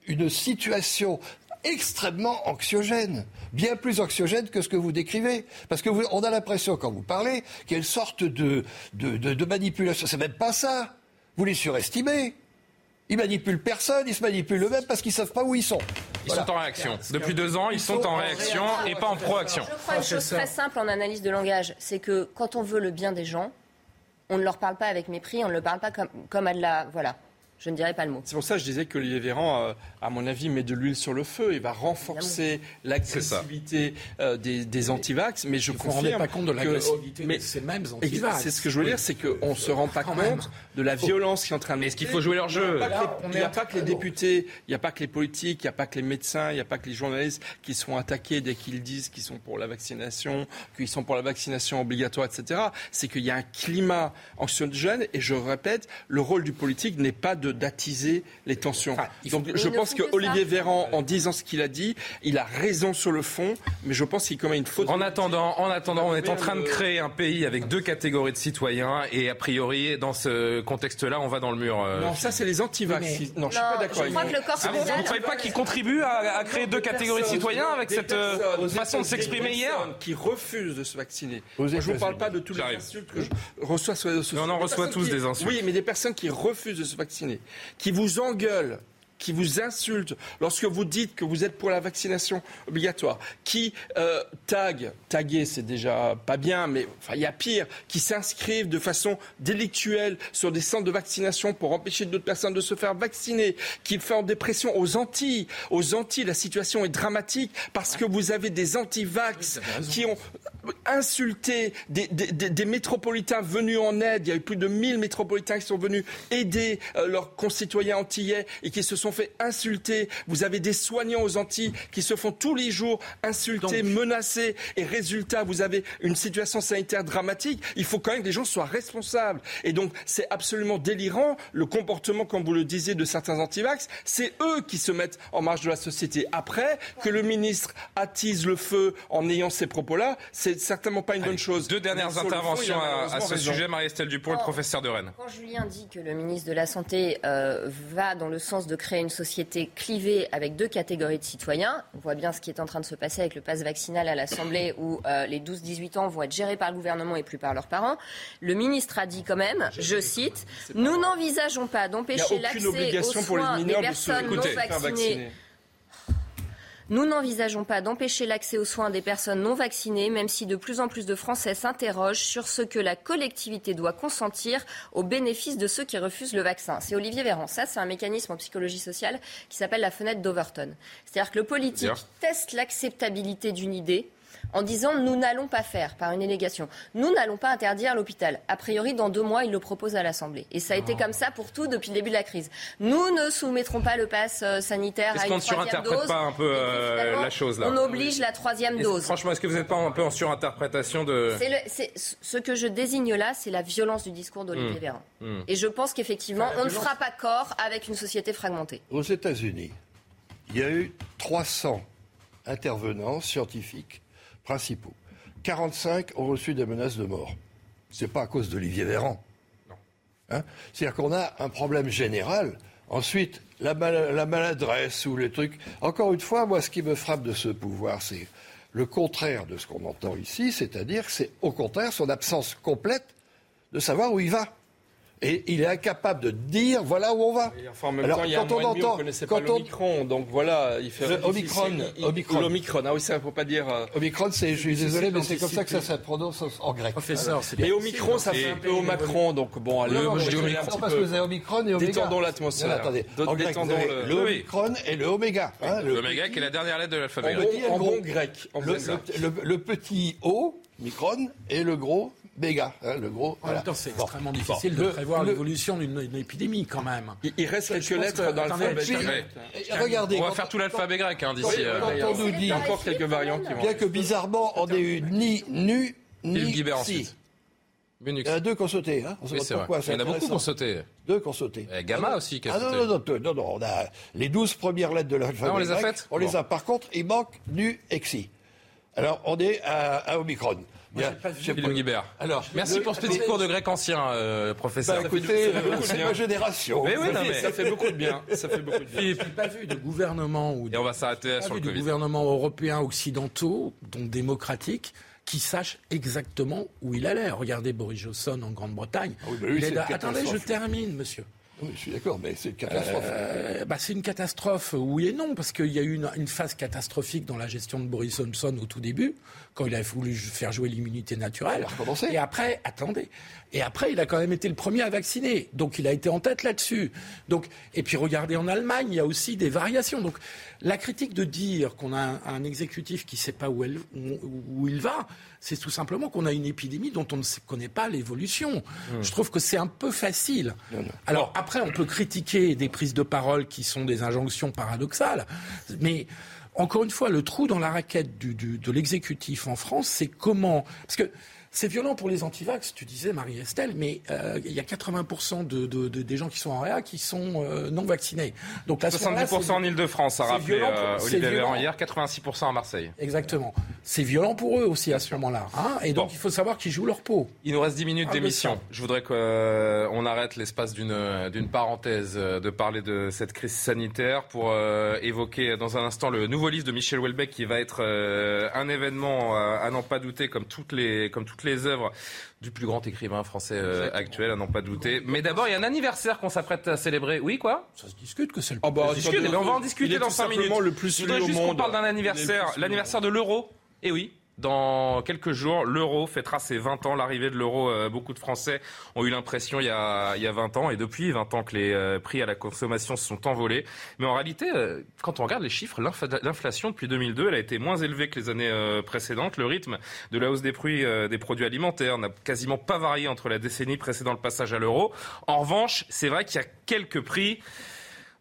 une situation extrêmement anxiogène, bien plus anxiogène que ce que vous décrivez. Parce que vous, on a l'impression, quand vous parlez, qu'il y a une sorte de, de, de, de manipulation. C'est même pas ça. Vous les surestimez. Ils manipulent personne, ils se manipulent eux-mêmes parce qu'ils savent pas où ils sont. Ils sont en réaction. Depuis deux ans, ils sont en réaction et pas en proaction. Je crois une chose très simple en analyse de langage, c'est que quand on veut le bien des gens, on ne leur parle pas avec mépris, on ne le parle pas comme, comme à de la... Voilà. Je ne dirais pas le mot. C'est pour ça que je disais que Olivier Véran, euh, à mon avis, met de l'huile sur le feu. Il va renforcer l'agressivité euh, des, des antivax. Mais je Vous ne confirme pas compte de l'agressivité de ces mêmes antivax. C'est ce que je veux dire, c'est qu'on ne se rend pas compte même. de la violence qui est en train de. Mais est-ce qu'il faut jouer leur jeu Il n'y a pas que les députés, il n'y a pas que les politiques, il n'y a pas que les médecins, il n'y a pas que les journalistes qui sont attaqués dès qu'ils disent qu'ils sont pour la vaccination, qu'ils sont pour la vaccination obligatoire, etc. C'est qu'il y a un climat anxiogène et je répète, le rôle du politique n'est pas de d'attiser les tensions. Donc je pense que que ça. Olivier Véran, en disant ce qu'il a dit, il a raison sur le fond, mais je pense qu'il commet une faute. En attendant, en attendant, on est en train de créer un pays avec deux catégories de citoyens et a priori, dans ce contexte-là, on va dans le mur. euh, Non, ça c'est les antivax. Mais- qui- Non, je suis Non, pas d'accord je crois vous. que le corps Ah vous ne croyez pas qu'ils contribuent à, à créer deux catégories de citoyens avec cette euh, façon de s'exprimer des hier personnes qui refusent de se vacciner. Moi, je ne vous parle pas de tous les insultes que je reçois sur les réseaux sociaux. On en reçoit tous qui- des insultes. Oui, mais des personnes qui refusent de se vacciner, qui vous engueulent qui vous insultent lorsque vous dites que vous êtes pour la vaccination obligatoire, qui euh, taguent, taguer c'est déjà pas bien, mais enfin il y a pire, qui s'inscrivent de façon délictuelle sur des centres de vaccination pour empêcher d'autres personnes de se faire vacciner, qui font des pressions aux Antilles. Aux Antilles, la situation est dramatique parce que vous avez des anti-vax qui ont insulté des, des- des- des métropolitains venus en aide. Il y a eu plus de 1000 métropolitains qui sont venus aider euh, leurs concitoyens antillais et qui se sont fait insulter. Vous avez des soignants aux Antilles qui se font tous les jours insulter, menacer. Et résultat, vous avez une situation sanitaire dramatique. Il faut quand même que les gens soient responsables. Et donc, c'est absolument délirant le comportement, comme vous le disiez, de certains antivax. C'est eux qui se mettent en marge de la société. Après, que le ministre attise le feu en ayant ces propos-là, c'est certainement pas une bonne chose. Deux dernières fond, interventions a à, ce raison. sujet, Marie-Estelle Dupont, le professeur de Rennes. Quand Julien dit que le ministre de la Santé euh, va dans le sens de créer une société clivée avec deux catégories de citoyens, on voit bien ce qui est en train de se passer avec le pass vaccinal à l'Assemblée où euh, les 12-18 ans vont être gérés par le gouvernement et plus par leurs parents. Le ministre a dit quand même, je cite, nous n'envisageons pas d'empêcher l'accès aux pour les soins des mineurs de se personnes non vaccinées. Nous n'envisageons pas d'empêcher l'accès aux soins des personnes non vaccinées, même si de plus en plus de Français s'interrogent sur ce que la collectivité doit consentir au bénéfice de ceux qui refusent le vaccin. C'est Olivier Véran. Ça, c'est un mécanisme en psychologie sociale qui s'appelle la fenêtre d'Overton. C'est-à-dire que le politique teste l'acceptabilité d'une idée en disant nous n'allons pas faire par une élégation. Nous n'allons pas interdire l'hôpital. A priori, dans deux mois, il le propose à l'Assemblée. Et ça a été comme ça pour tout depuis le début de la crise. Nous ne soumettrons pas le pass euh, sanitaire Est-ce à qu'on une ne troisième surinterprète dose. pas un peu euh, la chose là On oblige la troisième Est-ce- dose. Franchement, est-ce que vous n'êtes pas un peu en surinterprétation de... C'est le- c'est- ce que je désigne là, c'est la violence du discours d'Olivier Hmm. Véran. Hmm. Et je pense qu'effectivement, on ne fera pas corps avec une société fragmentée. Aux États-Unis, il y a eu 300 intervenants scientifiques principaux. 45 ont reçu des menaces de mort. Ce n'est pas à cause d'Olivier Véran. Hein? C'est-à-dire qu'on a un problème général. Ensuite, la, mal- la maladresse ou les trucs. Encore une fois, moi, ce qui me frappe de ce pouvoir, c'est le contraire de ce qu'on entend ici, c'est-à-dire que c'est au contraire son absence complète de savoir où il va. Et il est incapable de dire voilà où on va. Et enfin, en même Alors, temps, il y a un quand on mois demi, on entend, ne connaissait quand pas on- donc voilà, il fait difficile. Omicron, Il- Omicron. L'Omicron, ah oui, ça, il ne faut pas dire... euh, Omicron, c'est, je suis désolé, mais c'est comme ça que ça se prononce en grec. Professeur, c'est Mais bien. Omicron, ça fait un peu au Macron, donc bon, allez, Non, mais un parce que vous avez Omicron et Oméga. Détendons l'atmosphère. Attendez. Détendons le-. Omicron et le Oméga. hein, le, L'oméga qui est la dernière lettre de l'alphabet bon, grec. petit et le en gros. bon grec. le petit O, Micron, et le gros Méga. hein, le gros. En voilà. même temps, c'est Bon. extrêmement Bon. difficile de Le- prévoir le- l'évolution d'une d'une épidémie quand même. Il, il reste quelques lettres que- dans l'alphabet. grec. Regardez, On va faire tout l'alphabet grec hein, quand- d'ici. euh, quand on nous Il dit y a encore quelques variantes qui vont. bien que bizarrement, on ait eu ni nu, ni si. Il y en a deux qui ont sauté. Hein. On Oui, vrai. pourquoi, Il y en a beaucoup qui ont sauté. Deux qui ont sauté. Et Gamma aussi qui a Ah non, sauté. non, non, non, non, non, on a les 12 premières lettres de l'alphabet Ah, on les a grec, faites On les a. Par contre, il manque nu, exi. Alors, on est à, à Omicron. Y a- pas vu. Philippe Guibert. Alors, Merci le- pour ce petit cours de grec ancien, euh, professeur. Bah, écoutez, c'est ma génération. Mais oui, non, mais- Ça fait beaucoup de bien. Ça fait beaucoup de bien. Pas vu de gouvernement ou Et on va s'arrêter pas sur vu le de Covid. gouvernements européens occidentaux, donc démocratiques, qui sachent exactement où il allait. Regardez Boris Johnson en Grande-Bretagne. Ah oui, bah oui, Attendez, je termine, monsieur. Oui, je suis d'accord, mais c'est une catastrophe. Euh, bah, c'est une catastrophe, oui et non, parce qu'il y a eu une, une phase catastrophique dans la gestion de Boris Johnson au tout début, quand il a voulu faire jouer l'immunité naturelle. Et après, attendez, et après, il a quand même été le premier à vacciner, donc il a été en tête là-dessus. Donc, et puis regardez en Allemagne, il y a aussi des variations. Donc, la critique de dire qu'on a un, un exécutif qui ne sait pas où, elle- où- où il va, c'est tout simplement qu'on a une épidémie dont on ne connaît pas l'évolution. Je trouve que c'est un peu facile. Alors après, on peut critiquer des prises de parole qui sont des injonctions paradoxales, mais encore une fois, le trou dans la raquette du- de l'exécutif en France, c'est comment? Parce que c'est violent pour les antivax, tu disais Marie-Estelle, mais euh, il y a 80% de, de- de- des gens qui sont en réa qui sont euh, non vaccinés. Donc moment-là, 70% en Ile-de-France, a c'est rappelé euh, Olivier. Véran hier, 86% à Marseille. Exactement. C'est violent pour eux aussi à ce moment-là. hein, et donc il faut savoir qu'ils jouent leur peau. Il nous reste 10 minutes Ah, d'émission. ça. Je voudrais qu'on arrête l'espace d'une parenthèse euh, de parler de cette crise sanitaire pour évoquer dans un instant le nouveau livre de Michel Houellebecq qui va être un événement à n'en pas douter comme toutes les comme toutes les œuvres du plus grand écrivain français euh, actuel à n'en pas douter. Mais d'abord, il y a un anniversaire qu'on s'apprête à célébrer. Oui, quoi? Ça se discute que c'est le Ah bah, Ça se discute, on va en il discuter est dans tout 5 minutes. simplement le plus Je voudrais juste qu'on parle d'un anniversaire, plus l'anniversaire de l'euro. Et oui, dans quelques jours, l'euro fêtera ses 20 ans. L'arrivée de l'euro, euh, beaucoup de Français ont eu l'impression il y, a, il y a 20 ans, et depuis 20 ans que les euh, prix à la consommation se sont envolés. Mais en réalité, euh, quand on regarde les chiffres, l'inf- l'inflation depuis 2002, elle a été moins élevée que les années euh, précédentes. Le rythme de la hausse des prix des produits alimentaires n'a quasiment pas varié entre la décennie précédant le passage à l'euro. En revanche, c'est vrai qu'il y a quelques prix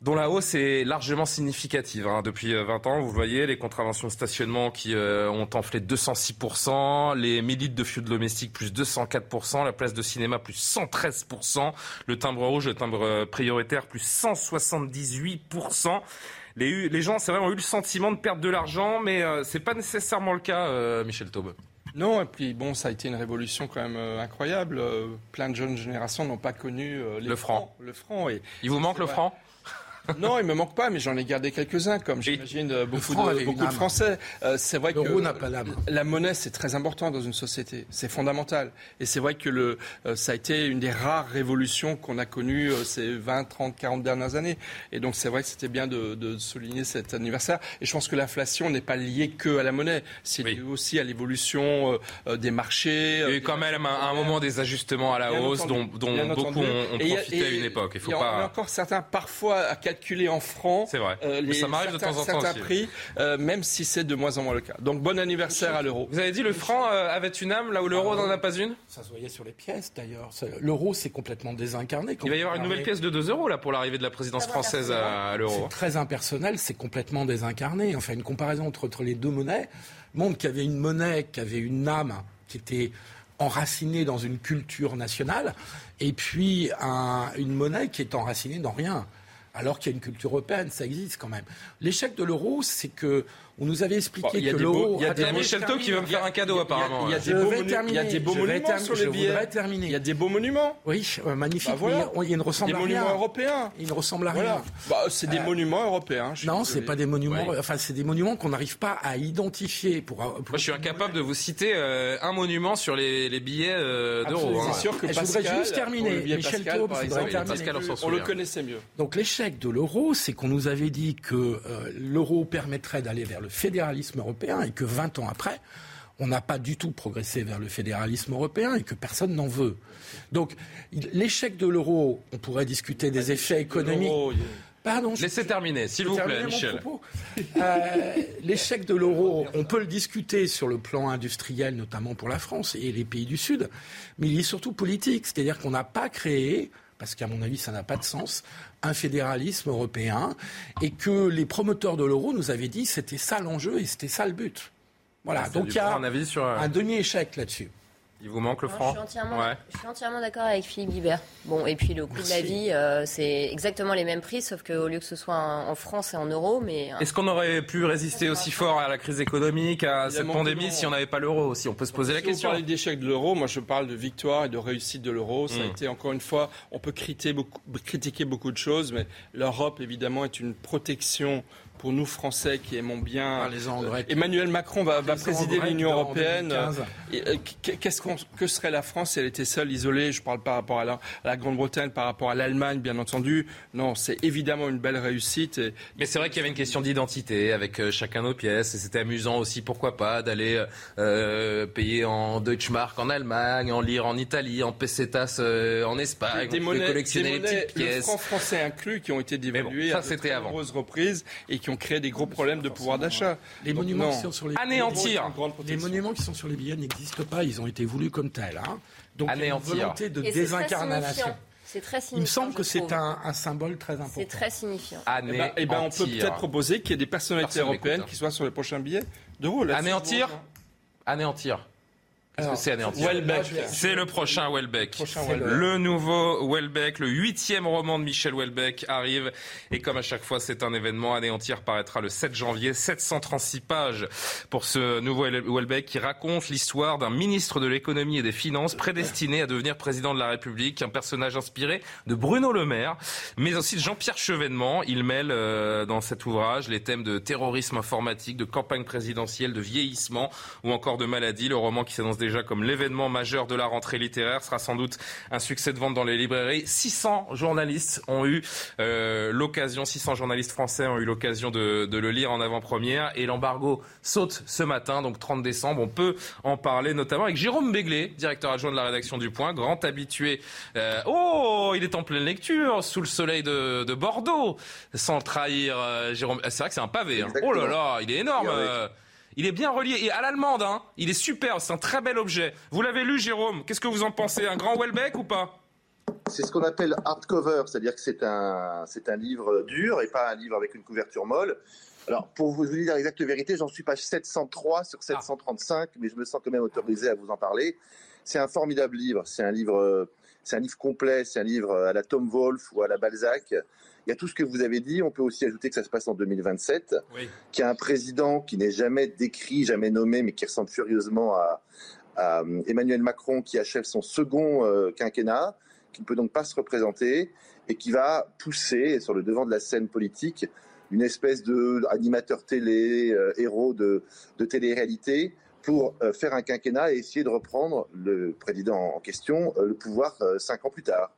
dont la hausse est largement significative. hein. Depuis euh, 20 ans, vous voyez, les contraventions de stationnement qui euh, ont enflé de 206%, les millilitres de fuel domestique plus 204%, la place de cinéma plus 113%, le timbre rouge, le timbre euh, prioritaire plus 178%. Les, gens, c'est vrai, ont eu le sentiment de perdre de l'argent, mais euh, c'est pas nécessairement le cas, euh, Michel Taube. Non, et puis bon, ça a été une révolution quand même euh, incroyable. Euh, plein de jeunes générations n'ont pas connu euh, les Le franc. Le franc. Et Il vous manque le vrai. franc? Non, il me manque pas, mais j'en ai gardé quelques-uns, comme j'imagine euh, beaucoup, franc de, beaucoup de. Français. Euh, c'est vrai que pas la monnaie c'est très important dans une société, c'est fondamental. Et c'est vrai que le, euh, ça a été une des rares révolutions qu'on a connues euh, ces 20, 30, 40 dernières années. Et donc c'est vrai que c'était bien de, de souligner cet anniversaire. Et je pense que l'inflation n'est pas liée que à la monnaie, c'est lié aussi à l'évolution euh, euh, des marchés. Il y a eu quand même à un moment des ajustements à la Bien hausse entendu, dont, dont beaucoup entendu. ont, ont Et profité à et une époque. Il faut a pas. encore certains parfois à calculer en francs. C'est vrai. euh, les, ça m'arrive de temps en temps certains aussi. prix, euh, même si c'est de moins en moins le cas. Donc bon anniversaire à l'euro. Vous avez dit le franc euh, avait une âme là où l'euro n'en a pas une Ça se voyait sur les pièces d'ailleurs. L'euro, c'est complètement désincarné. Quand Il va y avoir une nouvelle pièce de 2 euros là pour l'arrivée de la présidence française à, à l'euro. C'est très impersonnel, c'est complètement désincarné. Enfin, une comparaison entre, entre les deux monnaies montre qu'il y avait une monnaie qui avait une âme qui était enracinée dans une culture nationale, et puis un- une monnaie qui est enracinée dans rien. Alors qu'il y a une culture européenne, ça existe quand même. L'échec de l'euro, c'est que on nous avait expliqué Bon, il y a que des l'euro. il y a des qui va me faire un cadeau apparemment. Il y a des beaux, il y a des monuments sur les billets. Il y a des beaux monuments. Oui, euh, magnifique. Bah voilà. mais il ne ressemble Des à rien. monuments européens. Il ne ressemble à Voilà. rien. Bah, c'est des Euh, monuments européens. suis Non, désolé. c'est pas des monuments. Oui. Enfin, c'est des monuments qu'on n'arrive pas à identifier pour. pour- Moi, je suis incapable de vous citer euh, un monument sur les, les billets euh, d'euros. Hein. C'est sûr que Et je voudrais Pascal, juste terminer. Michel Pascal, Taube. Pascal, on le connaissait mieux. Donc l'échec de l'euro, c'est qu'on nous avait dit que euh, l'euro permettrait d'aller vers le fédéralisme européen et que 20 ans après, on n'a pas du tout progressé vers le fédéralisme européen et que personne n'en veut. Donc l'échec de l'euro, on pourrait discuter des effets économiques. Pardon, je- Laissez terminer, s'il vous plaît, Michel. Euh, L'échec de l'euro, on peut le discuter sur le plan industriel, notamment pour la France et les pays du Sud, mais il est surtout politique. C'est-à-dire qu'on n'a pas créé, parce qu'à mon avis ça n'a pas de sens, un fédéralisme européen et que les promoteurs de l'euro nous avaient dit c'était ça l'enjeu et c'était ça le but. Voilà, Ça a donc il y a prendre un avis sur, un demi-échec là-dessus. Il vous manque le franc je suis entièrement, je suis entièrement d'accord avec Philippe Guibert. Bon, et puis le coût de la vie, euh, c'est exactement les mêmes prix, sauf qu'au lieu que ce soit en, France et en euros, mais... Est-ce qu'on aurait pu résister aussi fort à la crise économique, à cette pandémie, si on n'avait pas l'euro Si on peut se poser la question. Si on parle d'échec de l'euro, moi je parle de victoire et de réussite de l'euro. Ça a Mm. été encore une fois, on peut critiquer beaucoup, critiquer beaucoup de choses, mais l'Europe évidemment est une protection pour nous Français qui aimons bien. Ah, les engrais. Emmanuel Macron va, va Les présider l'Union en européenne. 2015. Et, euh, Qu'est-ce qu'on, que serait la France si elle était seule, isolée? Je parle par rapport à la, Grande-Bretagne, par rapport à l'Allemagne, bien entendu. Non, c'est évidemment une belle réussite. Et, Mais c'est vrai qu'il y avait une question d'identité avec euh, chacun nos pièces. Et c'était amusant aussi, pourquoi pas, d'aller euh, payer en Deutschmark en Allemagne, en lire en Italie, en pesetas euh, en Espagne. des monnaies, collectionner des les monnaies, petites le pièces. franc français inclus, qui ont été dévalués ça, à de c'était très avant. nombreuses reprises et qui ont créé des gros problèmes de pouvoir d'achat. Les Donc, monuments non. qui sont sur les Anéantir. Une grande Les protection. monuments qui sont sur les billets n'existent pas, ils ont été voulus comme tels. hein. Donc une Anéantir. volonté de Et désincarnation. signifiant. C'est très signifiant. Il me semble que c'est un, un symbole très important. C'est très signifiant. Eh ben, eh ben, on peut peut-être proposer qu'il y ait des personnalités Personne européennes qui soient sur les prochains billets d'euros. Anéantir Anéantir. Que c'est anéantir Welbeck. C'est le prochain Welbeck. Prochain C'est Welbeck. Le nouveau Welbeck, le huitième roman de Michel Welbeck arrive. Et comme à chaque fois, c'est un événement. Anéantir paraîtra le 7 janvier. 736 pages pour ce nouveau Welbeck qui raconte l'histoire d'un ministre de l'économie et des finances prédestiné à devenir président de la République. Un personnage inspiré de Bruno Le Maire, mais aussi de Jean-Pierre Chevènement. Il mêle euh, dans cet ouvrage les thèmes de terrorisme informatique, de campagne présidentielle, de vieillissement ou encore de maladie. Le roman qui s'annonce déjà comme l'événement majeur de la rentrée littéraire sera sans doute un succès de vente dans les librairies. 600 journalistes ont eu euh, l'occasion, 600 journalistes français ont eu l'occasion de, de le lire en avant-première et l'embargo saute ce matin, donc 30 décembre. On peut en parler notamment avec Jérôme Béglé, directeur adjoint de la rédaction du Point, grand habitué. euh, oh, il est en pleine lecture, sous le soleil de, de Bordeaux, sans trahir euh, Jérôme. C'est vrai que c'est un pavé. hein. Oh là là, il est énorme. Oui, oui. Il est bien relié et à l'allemande, hein. Il est super, c'est un très bel objet. Vous l'avez lu, Jérôme? Qu'est-ce que vous en pensez? Un grand Welbeck ou pas? C'est ce qu'on appelle hardcover, c'est-à-dire que c'est un, c'est un livre dur et pas un livre avec une couverture molle. Alors, pour vous dire l'exacte vérité, j'en suis page 703 sur 735, mais je me sens quand même autorisé à vous en parler. C'est un formidable livre. C'est un livre, euh, c'est un livre complet. C'est un livre à la Tom Wolfe ou à la Balzac. Il y a tout ce que vous avez dit. On peut aussi ajouter que ça se passe en 2027, Oui. qu'il y a un président qui n'est jamais décrit, jamais nommé, mais qui ressemble furieusement à, à, euh, Emmanuel Macron, qui achève son second euh, quinquennat, qui ne peut donc pas se représenter et qui va pousser sur le devant de la scène politique une espèce de animateur télé, euh, héros de, de télé-réalité pour euh, faire un quinquennat et essayer de reprendre le président en question le pouvoir cinq ans plus tard.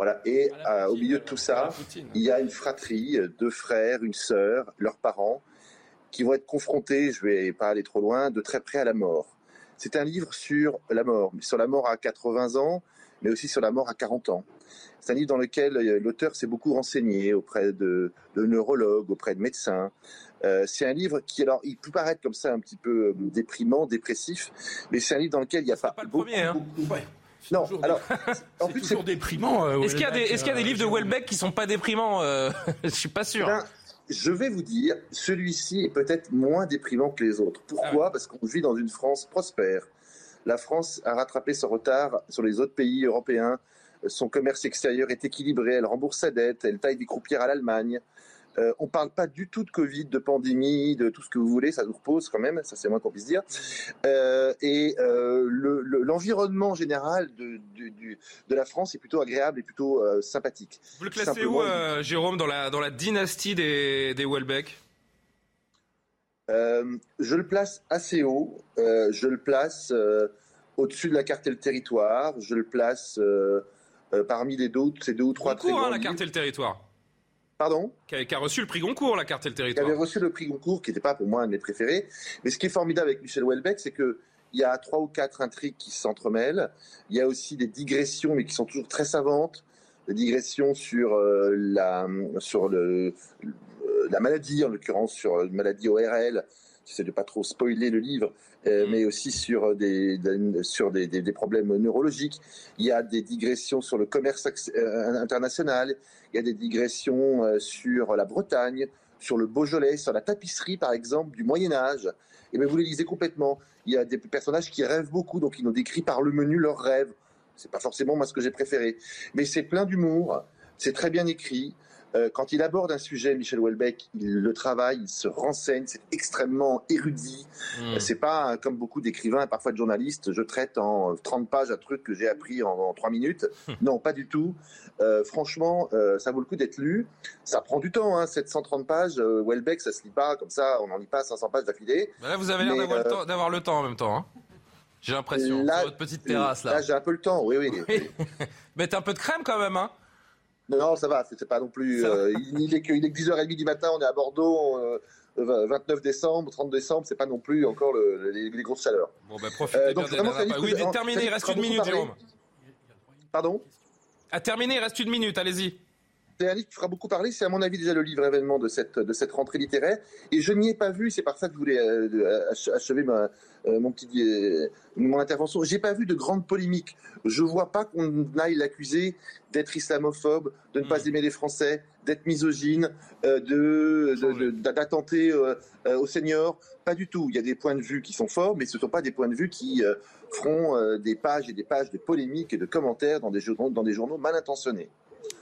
Voilà. Et euh, au milieu de tout ça, il y a une fratrie, deux frères, une sœur, leurs parents, qui vont être confrontés, je vais pas aller trop loin, de très près à la mort. C'est un livre sur la mort, sur la mort à 80 ans, mais aussi sur la mort à 40 ans. C'est un livre dans lequel euh, l'auteur s'est beaucoup renseigné auprès de, de neurologues, auprès de médecins. Euh, c'est un livre qui, alors, il peut paraître comme ça un petit peu déprimant, dépressif, mais c'est un livre dans lequel il n'y a pas, beaucoup, premier, hein. beaucoup- Non, alors, en plus, toujours déprimant. euh, Est-ce qu'il y a des, Welbeck, est-ce qu'il y a des euh, livres de Welbeck qui sont pas déprimants euh, Je suis pas sûr. Eh ben, je vais vous dire, celui-ci est peut-être moins déprimant que les autres. Pourquoi? Parce qu'on vit dans une France prospère. La France a rattrapé son retard sur les autres pays européens. Son commerce extérieur est équilibré, elle rembourse sa dette, elle taille des croupières à l'Allemagne. Euh, on ne parle pas du tout de Covid, de pandémie, de tout ce que vous voulez, ça nous repose quand même, ça c'est moins qu'on puisse dire. Euh, et euh, le- le- l'environnement général de, la France est plutôt agréable et plutôt sympathique. Vous le classez Simplement, où, Jérôme, dans la, dans la dynastie des, des Welbeck? Je le place assez haut. Je le place au-dessus de la carte et le territoire. Je le place parmi les deux, ces deux ou trois très Goncourt, hein, la carte et le territoire. Pardon Qui a, qui a reçu le prix Goncourt, la carte et le qui territoire. avait reçu le prix Goncourt, qui n'était pas pour moi un de mes préférés. Mais ce qui est formidable avec Michel Houellebecq, c'est que il y a trois ou quatre intrigues qui s'entremêlent. Il y a aussi des digressions, mais qui sont toujours très savantes. Des digressions sur euh, la sur le la maladie, en l'occurrence sur une maladie ORL. J'essaie de pas trop spoiler le livre, euh, mais aussi sur des, des- sur des, des- des problèmes neurologiques. Il y a des digressions sur le commerce euh, international. Il y a des digressions euh, sur la Bretagne, sur le Beaujolais, sur la tapisserie par exemple du Moyen Âge, et bien vous les lisez complètement. Il y a des personnages qui rêvent beaucoup, donc ils nous décrivent par le menu leurs rêves. C'est pas forcément moi ce que j'ai préféré, mais c'est plein d'humour, c'est très bien écrit. Euh, quand il aborde un sujet, Michel Houellebecq, il le travaille, il se renseigne, c'est extrêmement érudit. Hmm. Euh, C'est pas euh, comme beaucoup d'écrivains parfois de journalistes, je traite en 30 pages un truc que j'ai appris en, en 3 minutes. non, pas du tout. Euh, franchement, euh, ça vaut le coup d'être lu. Ça prend du temps, hein, 730 pages. Euh, Houellebecq, ça se lit pas comme ça, on n'en lit pas 500 pages d'affilée. Bah là, vous avez l'air d'avoir le euh, temps- d'avoir le temps en même temps. hein. J'ai l'impression. Sur votre petite terrasse là. Là, j'ai un peu le temps, oui, oui. Mettez un peu de crème quand même, hein. Non, ça va, c'est pas non plus. euh, il, est que, il est que 10h30 du matin, on est à Bordeaux, euh, 29 décembre, 30 décembre, c'est pas non plus encore le- les, les grosses chaleurs. Bon, bah profitez Euh, donc vraiment. Oui, terminé, il reste une minute. Jérôme. Pardon? À terminer, il reste une minute, allez-y. C'est un livre qui fera beaucoup parler. C'est à mon avis déjà le livre événement de cette de cette rentrée littéraire. Et je n'y ai pas vu. C'est par ça que je voulais euh, ach- achever ma, euh, mon petit euh, mon intervention. J'ai pas vu de grande polémique. Je vois pas qu'on aille l'accuser d'être islamophobe, de ne pas aimer les Français, d'être misogyne, euh, de d'attenter euh, euh, aux seniors. Pas du tout. Il y a des points de vue qui sont forts, mais ce ne sont pas des points de vue qui euh, feront euh, des pages et des pages de polémiques et de commentaires dans des journaux, dans des journaux mal intentionnés.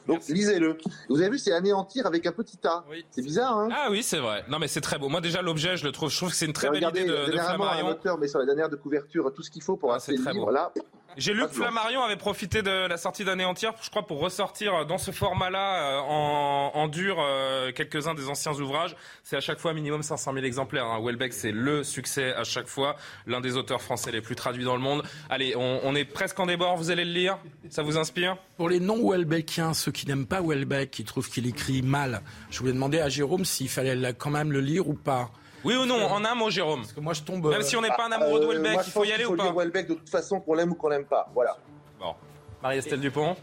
Donc lisez-le. Vous avez vu, c'est anéantir avec un petit A. C'est bizarre, hein Ah oui, c'est vrai. Non, mais c'est très beau. Moi, déjà, l'objet, je le trouve. Je trouve que c'est une très belle Regardez, idée de, de dernièrement, un Flammarion. auteur met sur la dernière de couverture tout ce qu'il faut pour le très livre. beau. Là, J'ai lu que Flammarion avait profité de la sortie d'Anéantir, je crois, pour ressortir dans ce format-là, euh, en, en dur, euh, quelques-uns des anciens ouvrages. C'est à chaque fois minimum 500 000 exemplaires. Hein. Welbeck, c'est le succès à chaque fois. L'un des auteurs français les plus traduits dans le monde. Allez, on, on est presque en débord. Vous allez le lire? Ça vous inspire? Pour les non-Welbeckiens, ceux qui n'aiment pas Welbeck, qui trouvent qu'il écrit mal, je voulais demander à Jérôme s'il fallait la- quand même le lire ou pas. Oui ou non En un mot, Jérôme. Parce que moi, je tombe. Même si on n'est pas un amoureux de Euh, Welbeck, moi, il faut y aller ou pas Welbeck de toute façon, qu'on l'aime ou qu'on l'aime pas. Voilà. Bon. Marie-Estelle Dupont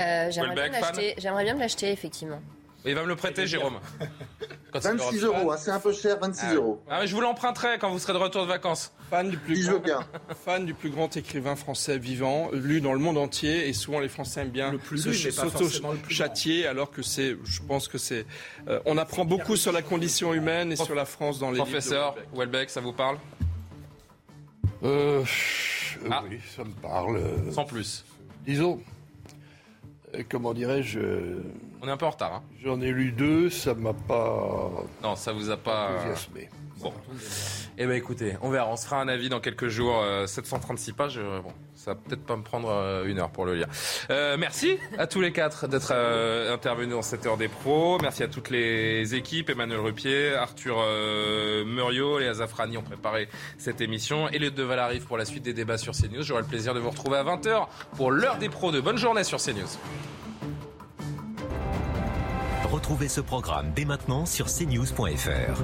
Euh, j'aimerais bien me l'acheter, effectivement. Il va me le prêter, Jérôme. Quand il 26 aura- euros, hein, c'est un peu cher, 26 Ah, euros. Ah, mais je vous l'emprunterai quand vous serez de retour de vacances. Fan du plus grand, fan du plus grand écrivain français vivant, lu dans le monde entier, et souvent les Français aiment bien plus se le plus châtier, alors que c'est, je pense que c'est, euh, on apprend beaucoup sur la condition humaine et sur la France dans les Professeur Welbeck. Ça vous parle? Euh, Ah. Oui, ça me parle. euh, Sans plus. Disons, euh, comment dirais-je euh, On est un peu en retard. Hein. J'en ai lu deux, ça m'a pas. Non, ça vous a pas. Enthousiasmé. Bon. Eh ben écoutez, on verra. On se fera un avis dans quelques jours. Euh, 736 pages. euh, bon, ça va peut-être pas me prendre euh, une heure pour le lire. Euh, merci à tous les quatre d'être euh, intervenus dans cette heure des pros. Merci à toutes les équipes. Emmanuel Rupier, Arthur euh, Muriot, Léa Zafrani ont préparé cette émission. Et les deux arrive pour la suite des débats sur CNews. J'aurai le plaisir de vous retrouver à 20h pour l'heure des pros de bonne journée sur CNews. Retrouvez ce programme dès maintenant sur cnews.fr.